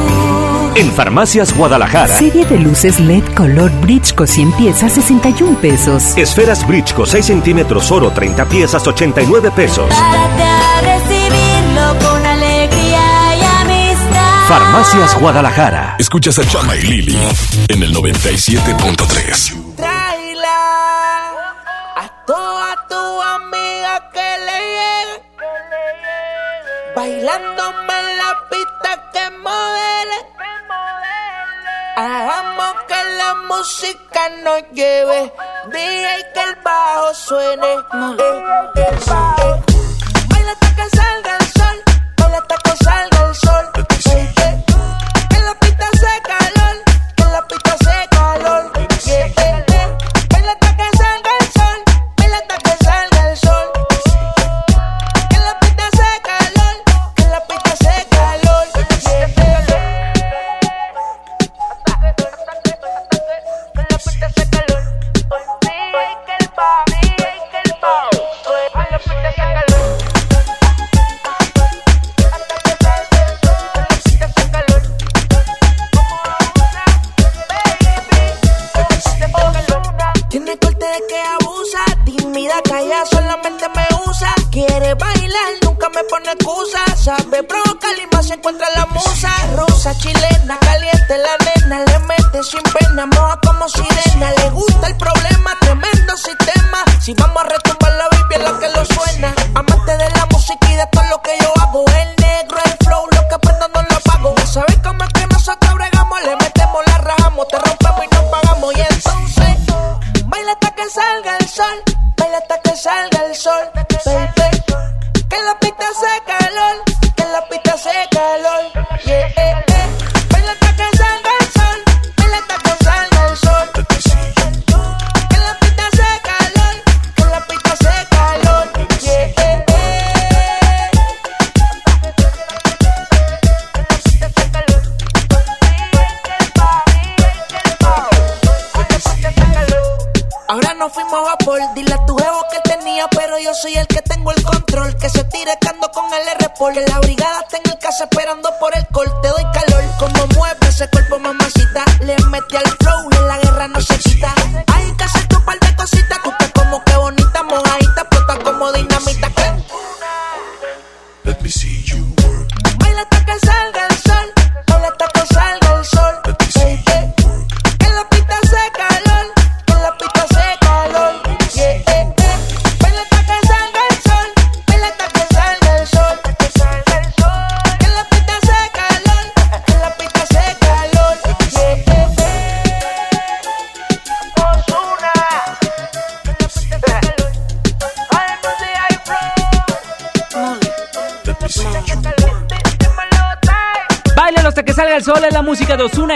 En Farmacias Guadalajara. Serie de luces LED color Bridgeco 100 piezas 61 pesos. Esferas Bridgeco 6 centímetros oro 30 piezas 89 pesos. Párate a recibirlo con alegría y amistad. Farmacias Guadalajara. Escuchas a Chama y Lili en el 97.3. Tráela a toda tu amiga que le llegue. Bailándome en la pista que modele. Hagamos que la música nos lleve. DJ que el bajo suene. Eh, eh, eh. Baila hasta que salga el sol. Baila hasta que salga el sol. Eh,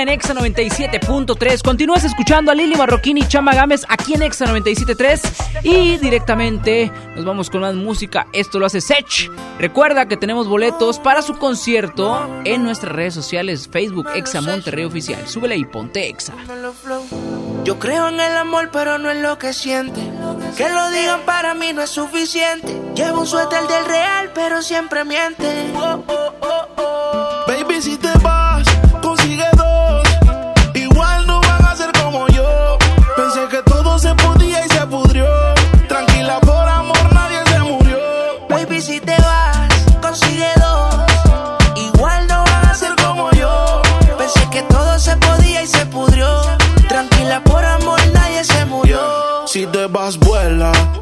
en Exa 97.3. Continúas escuchando a Lili Marroquín y Chama Gámez aquí en Exa 97.3 y directamente nos vamos con más música. Esto lo hace Sech. Recuerda que tenemos boletos para su concierto en nuestras redes sociales, Facebook Exa Monterrey Oficial. Súbele y ponte Exa. Yo creo en el amor, pero no en lo que siente. Que lo digan para mí no es suficiente. Llevo un suéter del real, pero siempre miente. Oh, oh, oh, Baby, si te vas,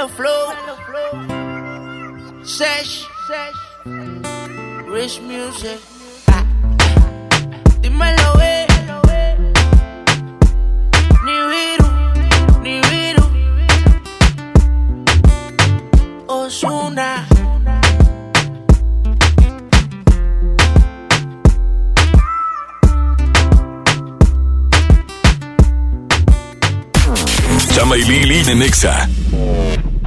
dímelo flow. Sesh, Rich Music. Dímelo, eh. Ni viru, ni viru. Osuna. Chama y Lili en Nexa.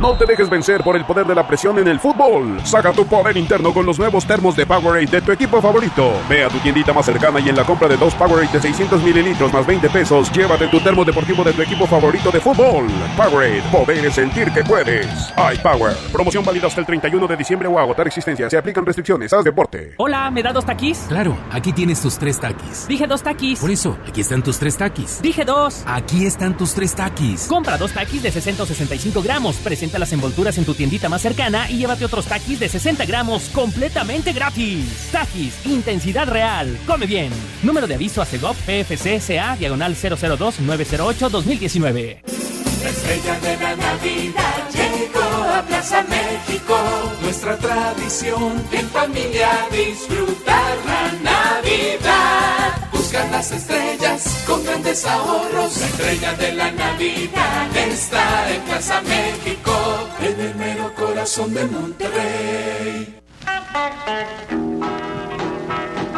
No te dejes vencer por el poder de la presión en el fútbol. Saca tu poder interno con los nuevos termos de Powerade de tu equipo favorito. Ve a tu tiendita más cercana y en la compra de dos Powerade de 600 mililitros más 20 pesos, llévate tu termo deportivo de tu equipo favorito de fútbol. Powerade, poder es sentir que puedes. iPower, promoción válida hasta el 31 de diciembre o agotar existencia. Se aplican restricciones. Haz deporte. Hola, ¿me da dos taquis? Claro, aquí tienes tus tres taquis. Dije dos taquis. Por eso, aquí están tus tres taquis. Dije dos. Aquí están tus tres taquis. Compra dos taquis de 60 o 65 gramos. Presenta las envolturas en tu tiendita más cercana y llévate otros taquis de 60 gramos completamente gratis. Taquis, intensidad real. Come bien. Número de aviso a Segov PFC CA diagonal 002 908 2019. La estrella de la Navidad llegó a Plaza México. Nuestra tradición en familia disfrutar la Navidad. Buscar las estrellas con grandes ahorros. La estrella de la Navidad está en Plaza México, en el mero corazón de Monterrey.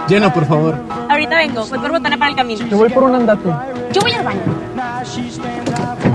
Llena, por favor. Ahorita vengo, voy por botana para el camino. Yo voy por un andate. Yo voy al baño.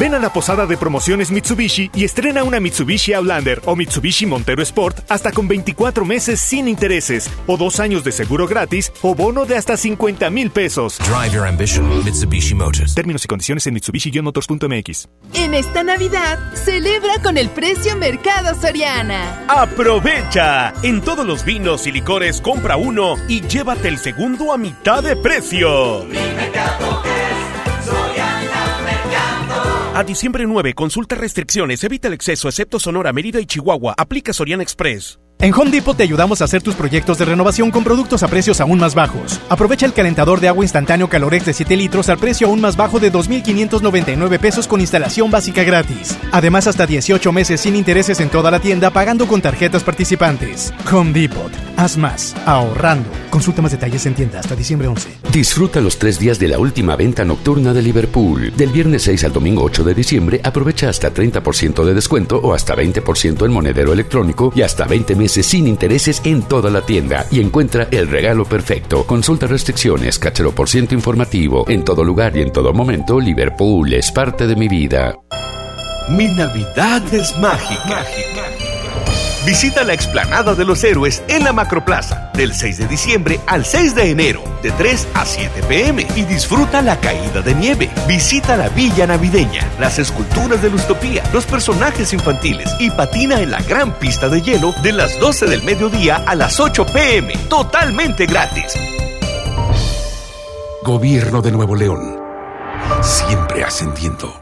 Ven a la posada de promociones Mitsubishi y estrena una Mitsubishi Outlander o Mitsubishi Montero Sport hasta con 24 meses sin intereses o dos años de seguro gratis o bono de hasta 50 mil pesos. Drive your ambition, Mitsubishi Motors. Términos y condiciones en Mitsubishi-motors.mx. En esta Navidad, celebra con el precio Mercado Soriana. ¡Aprovecha! En todos los vinos y licores compra uno y llévate el segundo a mitad de precio. A diciembre 9, consulta restricciones, evita el exceso, excepto Sonora, Mérida y Chihuahua. Aplica Soriana Express. En Home Depot te ayudamos a hacer tus proyectos de renovación con productos a precios aún más bajos. Aprovecha el calentador de agua instantáneo Calorex de 7 litros al precio aún más bajo de 2.599 pesos con instalación básica gratis. Además, hasta 18 meses sin intereses en toda la tienda pagando con tarjetas participantes. Home Depot. Haz más. Ahorrando. Consulta más detalles en tienda hasta diciembre 11. Disfruta los tres días de la última venta nocturna de Liverpool. Del viernes 6 al domingo 8 de diciembre, aprovecha hasta 30% de descuento o hasta 20% en monedero electrónico y hasta 20 meses sin intereses en toda la tienda y encuentra el regalo perfecto. Consulta restricciones, cáchalo por ciento informativo. En todo lugar y en todo momento, Liverpool es parte de mi vida. Mi Navidad es mágica. Visita la explanada de los héroes en la Macroplaza del 6 de diciembre al 6 de enero, de 3 a 7 pm y disfruta la caída de nieve. Visita la villa navideña, las esculturas de Lustopía, los personajes infantiles y patina en la gran pista de hielo de las 12 del mediodía a las 8 pm, totalmente gratis. Gobierno de Nuevo León. Siempre ascendiendo.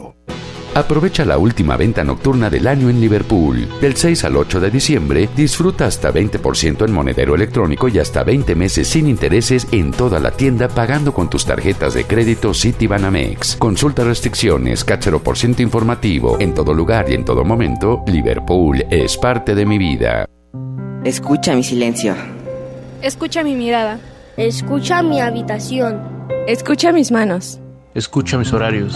Aprovecha la última venta nocturna del año en Liverpool. Del 6 al 8 de diciembre, disfruta hasta 20% en monedero electrónico y hasta 20 meses sin intereses en toda la tienda pagando con tus tarjetas de crédito Citibanamex. Consulta restricciones, cáchero por ciento informativo. En todo lugar y en todo momento, Liverpool es parte de mi vida. Escucha mi silencio. Escucha mi mirada. Escucha mi habitación. Escucha mis manos. Escucha mis horarios.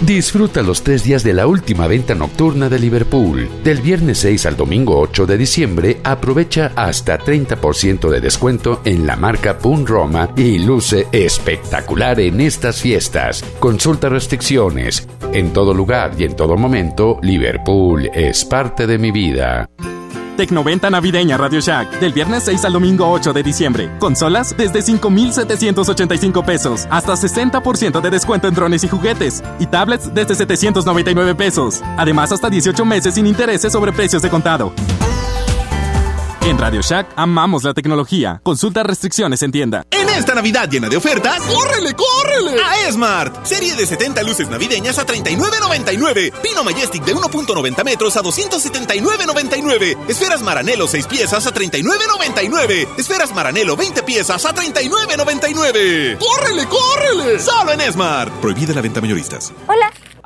Disfruta los tres días de la última venta nocturna de Liverpool. Del viernes 6 al domingo 8 de diciembre, aprovecha hasta 30% de descuento en la marca Pun Roma y luce espectacular en estas fiestas. Consulta restricciones. En todo lugar y en todo momento, Liverpool es parte de mi vida. Tecnoventa navideña Radio Shack. Del viernes 6 al domingo 8 de diciembre. Consolas desde 5,785 pesos. Hasta 60% de descuento en drones y juguetes. Y tablets desde 799 pesos. Además, hasta 18 meses sin intereses sobre precios de contado. En Radio Shack amamos la tecnología. Consulta restricciones en tienda. En esta Navidad llena de ofertas, ¡córrele, córrele! A Esmart. Serie de 70 luces navideñas a 39.99. Pino Majestic de 1.90 metros a 279.99. Esferas Maranelo 6 piezas a 39.99. Esferas Maranelo 20 piezas a 39.99. ¡Córrele, córrele! Solo en Esmart. Prohibida la venta mayoristas. Hola.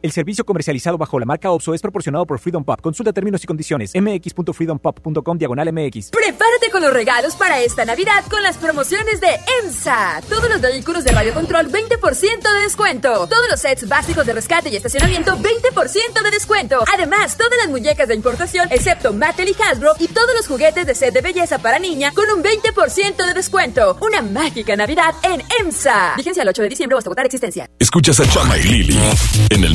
El servicio comercializado bajo la marca OPSO es proporcionado por Freedom Pop. Consulta términos y condiciones. mx.freedompop.com diagonal mx. Prepárate con los regalos para esta Navidad con las promociones de EMSA. Todos los vehículos de radio control 20% de descuento. Todos los sets básicos de rescate y estacionamiento 20% de descuento. Además, todas las muñecas de importación excepto Mattel y Hasbro y todos los juguetes de set de belleza para niña con un 20% de descuento. Una mágica Navidad en EMSA. Vigencia el 8 de diciembre hasta votar existencia. Escuchas a Chama y Lili en el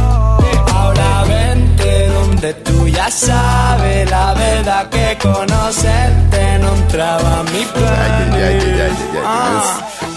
Sabes la verdad que conocerte no entraba a mi plan.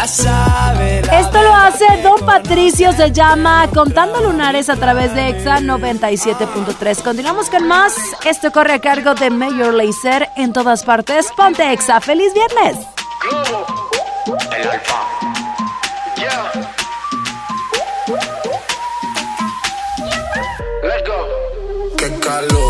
Ya sabes. Esto lo hace Don Patricio, se llama Contando Lunares a través de EXA 97.3. Continuamos con más. Esto corre a cargo de Mayor Laser en todas partes. Ponte EXA. ¡Feliz viernes! El alfa. Let's go. Qué calor,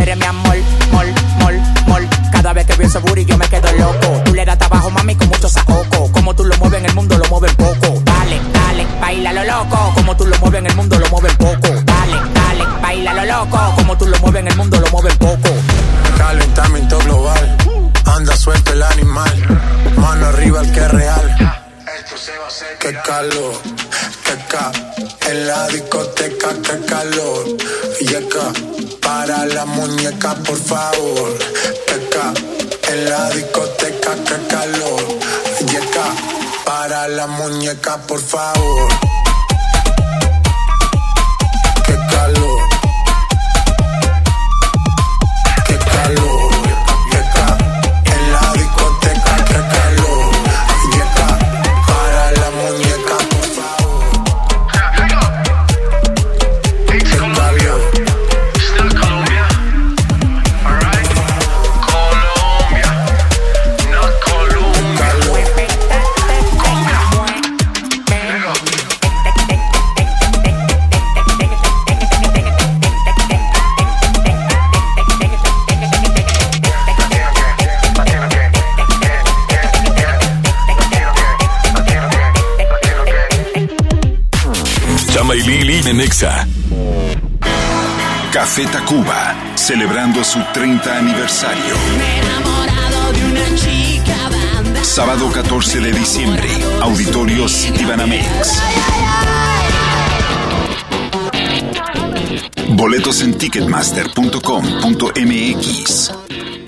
Mejor. Tú eres por favor. Su 30 aniversario. Sábado 14 de diciembre, Auditorio Citibanamex. Boletos en ticketmaster.com.mx.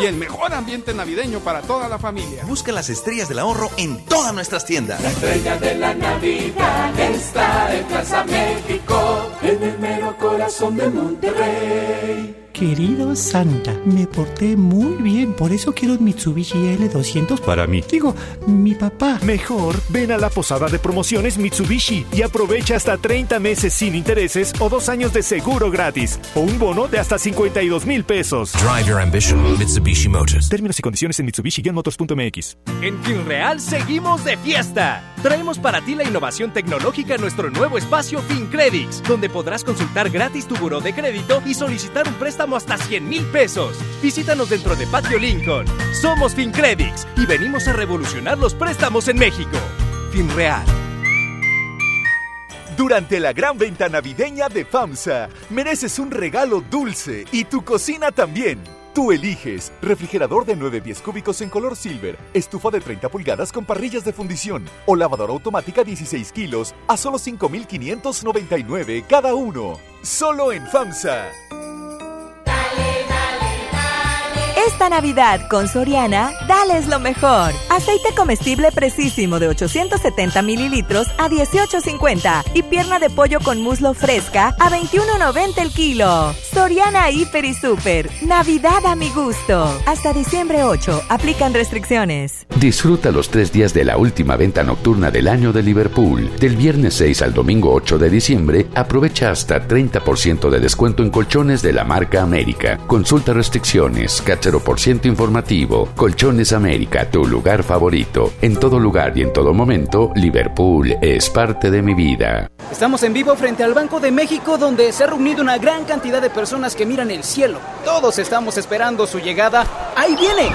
Y el mejor ambiente navideño para toda la familia. Busca las estrellas del ahorro en todas nuestras tiendas. La estrella de la Navidad está en Plaza México, en el mero corazón de Monterrey. Querido Santa, me porté muy bien, por eso quiero un Mitsubishi L200 para mí. Digo, mi papá. Mejor, ven a la posada de promociones Mitsubishi y aprovecha hasta 30 meses sin intereses o dos años de seguro gratis o un bono de hasta 52 mil pesos. Drive your ambition, Mitsubishi Motors. Términos y condiciones en Mitsubishi-motors.mx. En FinReal seguimos de fiesta. Traemos para ti la innovación tecnológica en nuestro nuevo espacio FinCredits, donde podrás consultar gratis tu buró de crédito y solicitar un préstamo hasta 100 mil pesos. Visítanos dentro de Patio Lincoln. Somos FinCredits y venimos a revolucionar los préstamos en México. FinReal. Durante la gran venta navideña de FAMSA, mereces un regalo dulce y tu cocina también. Tú eliges refrigerador de 9 pies cúbicos en color silver, estufa de 30 pulgadas con parrillas de fundición o lavadora automática 16 kilos a solo 5,599 cada uno. Solo en FAMSA. Esta Navidad con Soriana, dales lo mejor. Aceite comestible precisísimo de 870 mililitros a 18.50 y pierna de pollo con muslo fresca a 21.90 el kilo. Soriana Hiper y Super. Navidad a mi gusto. Hasta diciembre 8. Aplican restricciones. Disfruta los tres días de la última venta nocturna del año de Liverpool. Del viernes 6 al domingo 8 de diciembre, aprovecha hasta 30% de descuento en colchones de la marca América. Consulta restricciones, cachero por ciento informativo. Colchones América, tu lugar favorito. En todo lugar y en todo momento, Liverpool es parte de mi vida. Estamos en vivo frente al Banco de México donde se ha reunido una gran cantidad de personas que miran el cielo. Todos estamos esperando su llegada. ¡Ahí viene!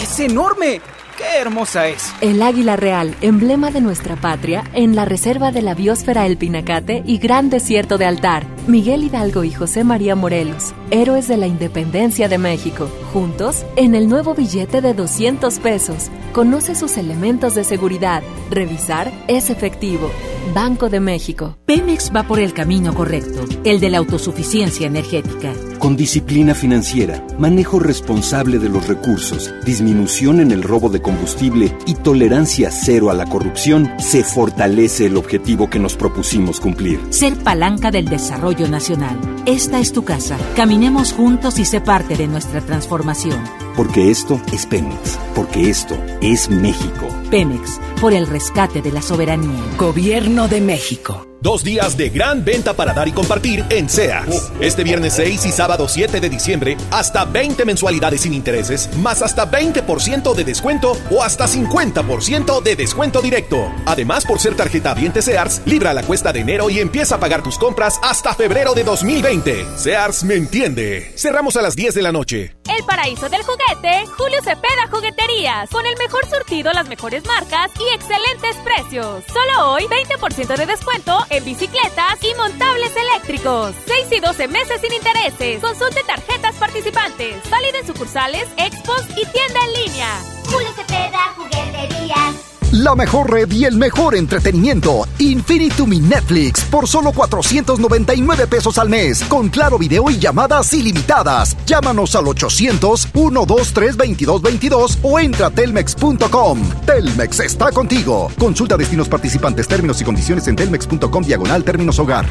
¡Es enorme! ¡Qué hermosa es! El águila real, emblema de nuestra patria, en la reserva de la biosfera El Pinacate y Gran Desierto de Altar. Miguel Hidalgo y José María Morelos, héroes de la independencia de México. Juntos, en el nuevo billete de 200 pesos. Conoce sus elementos de seguridad. Revisar es efectivo. Banco de México. Pemex va por el camino correcto, el de la autosuficiencia energética. Con disciplina financiera, manejo responsable de los recursos, disminución en el robo de combustible y tolerancia cero a la corrupción, se fortalece el objetivo que nos propusimos cumplir. Ser palanca del desarrollo nacional. Esta es tu casa. Caminemos juntos y sé parte de nuestra transformación. Porque esto es Pemex. Porque esto es México. Pemex, por el rescate de la soberanía. Gobierno de México. Dos días de gran venta para dar y compartir en Sears. Este viernes 6 y sábado 7 de diciembre, hasta 20 mensualidades sin intereses, más hasta 20% de descuento o hasta 50% de descuento directo. Además, por ser tarjeta Viente Sears, libra la cuesta de enero y empieza a pagar tus compras hasta febrero de 2020. Sears me entiende. Cerramos a las 10 de la noche. El paraíso del juguete, Julio Cepeda Jugueterías. Con el mejor surtido, las mejores marcas y excelentes precios. Solo hoy, 20% de descuento en bicicletas y montables eléctricos. 6 y 12 meses sin intereses. Consulte tarjetas participantes. Válido en sucursales, expos y tienda en línea. Julio Cepeda Jugueterías. La mejor red y el mejor entretenimiento. Infinitum Netflix por solo 499 pesos al mes. Con claro video y llamadas ilimitadas. Llámanos al 800-123-2222 o entra a telmex.com. Telmex está contigo. Consulta destinos participantes, términos y condiciones en telmex.com diagonal términos hogar.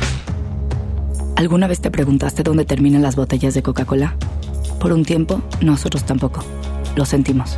¿Alguna vez te preguntaste dónde terminan las botellas de Coca-Cola? Por un tiempo, nosotros tampoco. Lo sentimos.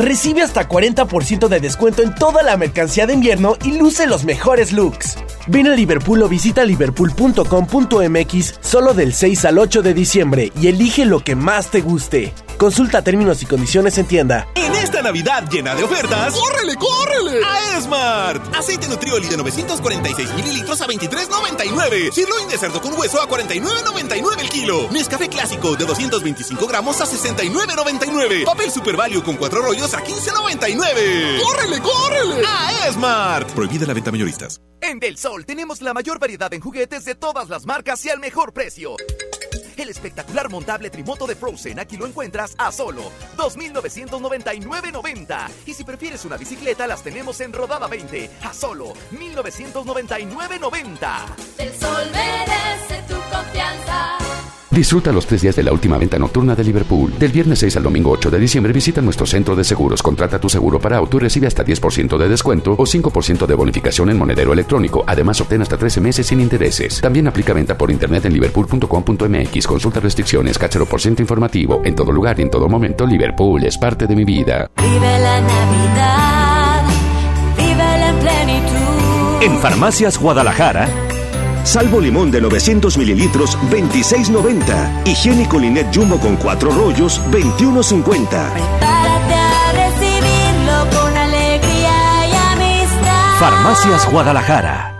Recibe hasta 40% de descuento en toda la mercancía de invierno y luce los mejores looks. Ven a Liverpool o visita liverpool.com.mx solo del 6 al 8 de diciembre y elige lo que más te guste. Consulta términos y condiciones en tienda. En esta Navidad llena de ofertas, ¡córrele, córrele! A Esmart. Aceite Nutrioli de 946 mililitros a 23.99. Sirloin de cerdo con hueso a 49.99 el kilo. Nescafé clásico de 225 gramos a 69.99. Papel Super Value con cuatro rollos a 15.99. ¡Córrele, córrele! A Esmart. Prohibida la venta mayoristas. En Del Sol tenemos la mayor variedad en juguetes de todas las marcas y al mejor precio. El espectacular montable trimoto de Frozen aquí lo encuentras a solo 2.999.90. Y si prefieres una bicicleta, las tenemos en rodada 20 a solo 1.999.90. El sol merece tu confianza. Disfruta los tres días de la última venta nocturna de Liverpool. Del viernes 6 al domingo 8 de diciembre visita nuestro centro de seguros. Contrata tu seguro para auto y recibe hasta 10% de descuento o 5% de bonificación en monedero electrónico. Además, obtén hasta 13 meses sin intereses. También aplica venta por internet en liverpool.com.mx. Consulta restricciones, cáchero por ciento informativo. En todo lugar y en todo momento, Liverpool es parte de mi vida. Vive la Navidad, vive en plenitud. En Farmacias Guadalajara. Salvo limón de 900 mililitros, 26.90. Higiénico Linet Jumbo con 4 rollos, 21.50. Prepárate a recibirlo con alegría y amistad. Farmacias Guadalajara.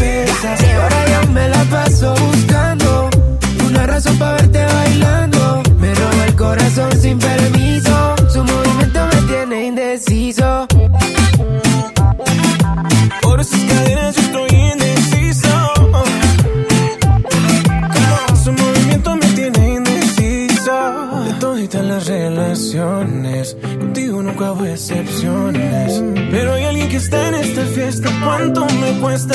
Cerveza. Y ahora yo me la paso buscando una razón para verte bailando. Me roba el corazón sin permiso, su movimiento me tiene indeciso. Por esas cadenas yo estoy indeciso. Su movimiento me tiene indeciso. De todas las relaciones, contigo nunca hubo excepciones. Pero hay alguien que está en esta fiesta. ¿Cuánto me cuesta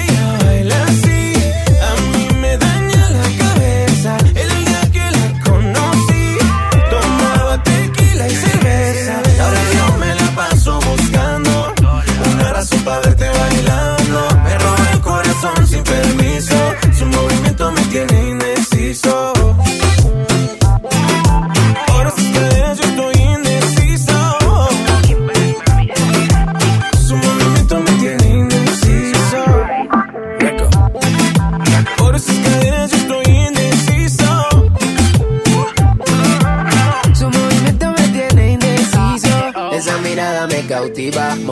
ella baila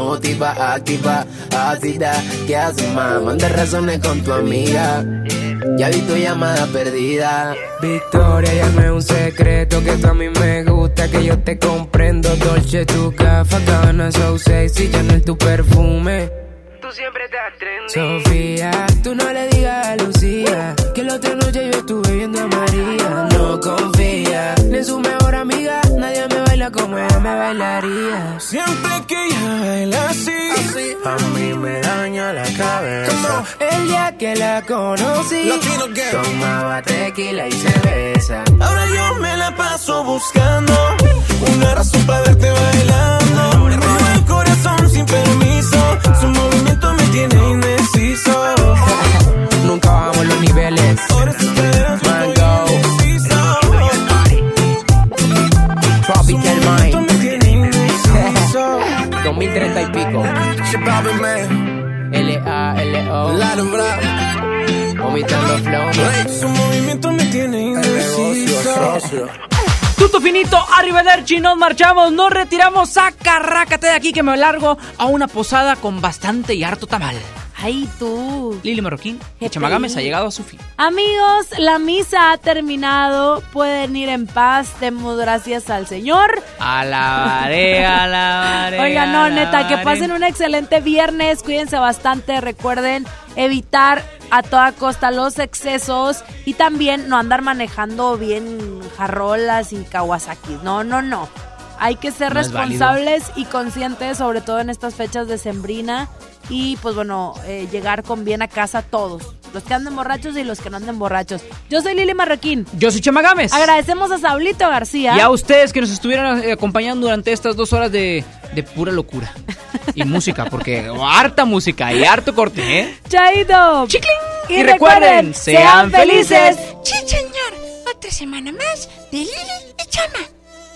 motiva, activa, ácida. ¿Qué haces, más? Manda razones con tu amiga. Ya vi tu llamada perdida. Victoria, ya no es un secreto que tú a mí me gusta, que yo te comprendo. Dolce, tu café, cabana, so sexy, ya no es tu perfume. Tú siempre estás trendy. Sofía, tú no le digas a Lucía que la otra noche yo estuve viendo a María. No confía ni en su mejor amiga, nadie me baila como ella me bailaría. Siempre que ella baila así, a mí me daña la cabeza. El día que la conocí, tomaba tequila y cerveza. Ahora yo me la paso buscando una razón para verte bailando. Me roba el corazón sin permiso, su movimiento me tiene indeciso. Niveles. Mango. Tropical Mind. 2030 y pico. L-A-L-O. Vomitando flow. Su movimiento me tiene indeciso. Tuto finito, arrivederci, nos marchamos, nos retiramos, sacarrácate de aquí que me largo a una posada con bastante y harto tamal. Ay, tú. Lili Marroquín, Chamagames ha llegado a su fin. Amigos, la misa ha terminado. Pueden ir en paz. Demos gracias al Señor. Alabaré, alabaré. Oigan, no, neta, que pasen un excelente viernes. Cuídense bastante. Recuerden evitar a toda costa los excesos y también no andar manejando bien jarrolas y Kawasaki. No, no, no. Hay que ser No responsables y conscientes, sobre todo en estas fechas de sembrina. Y pues bueno, eh, llegar con bien a casa todos. Los que anden borrachos y los que no anden borrachos. Yo soy Lili Marroquín. Yo soy Chamagames. Agradecemos a Saulito García. Y a ustedes que nos estuvieron eh, acompañando durante estas dos horas de, de pura locura. Y música, porque harta música y harto corte, ¿eh? Chaito. Y, recuerden, sean felices. Sí, señor. Otra semana más de Lili y Chama.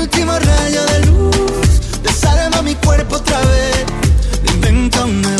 Último rayo de luz. Desarma mi cuerpo otra vez. Inventa un nuevo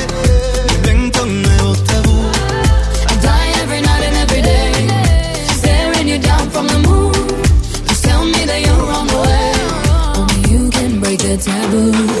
taboo.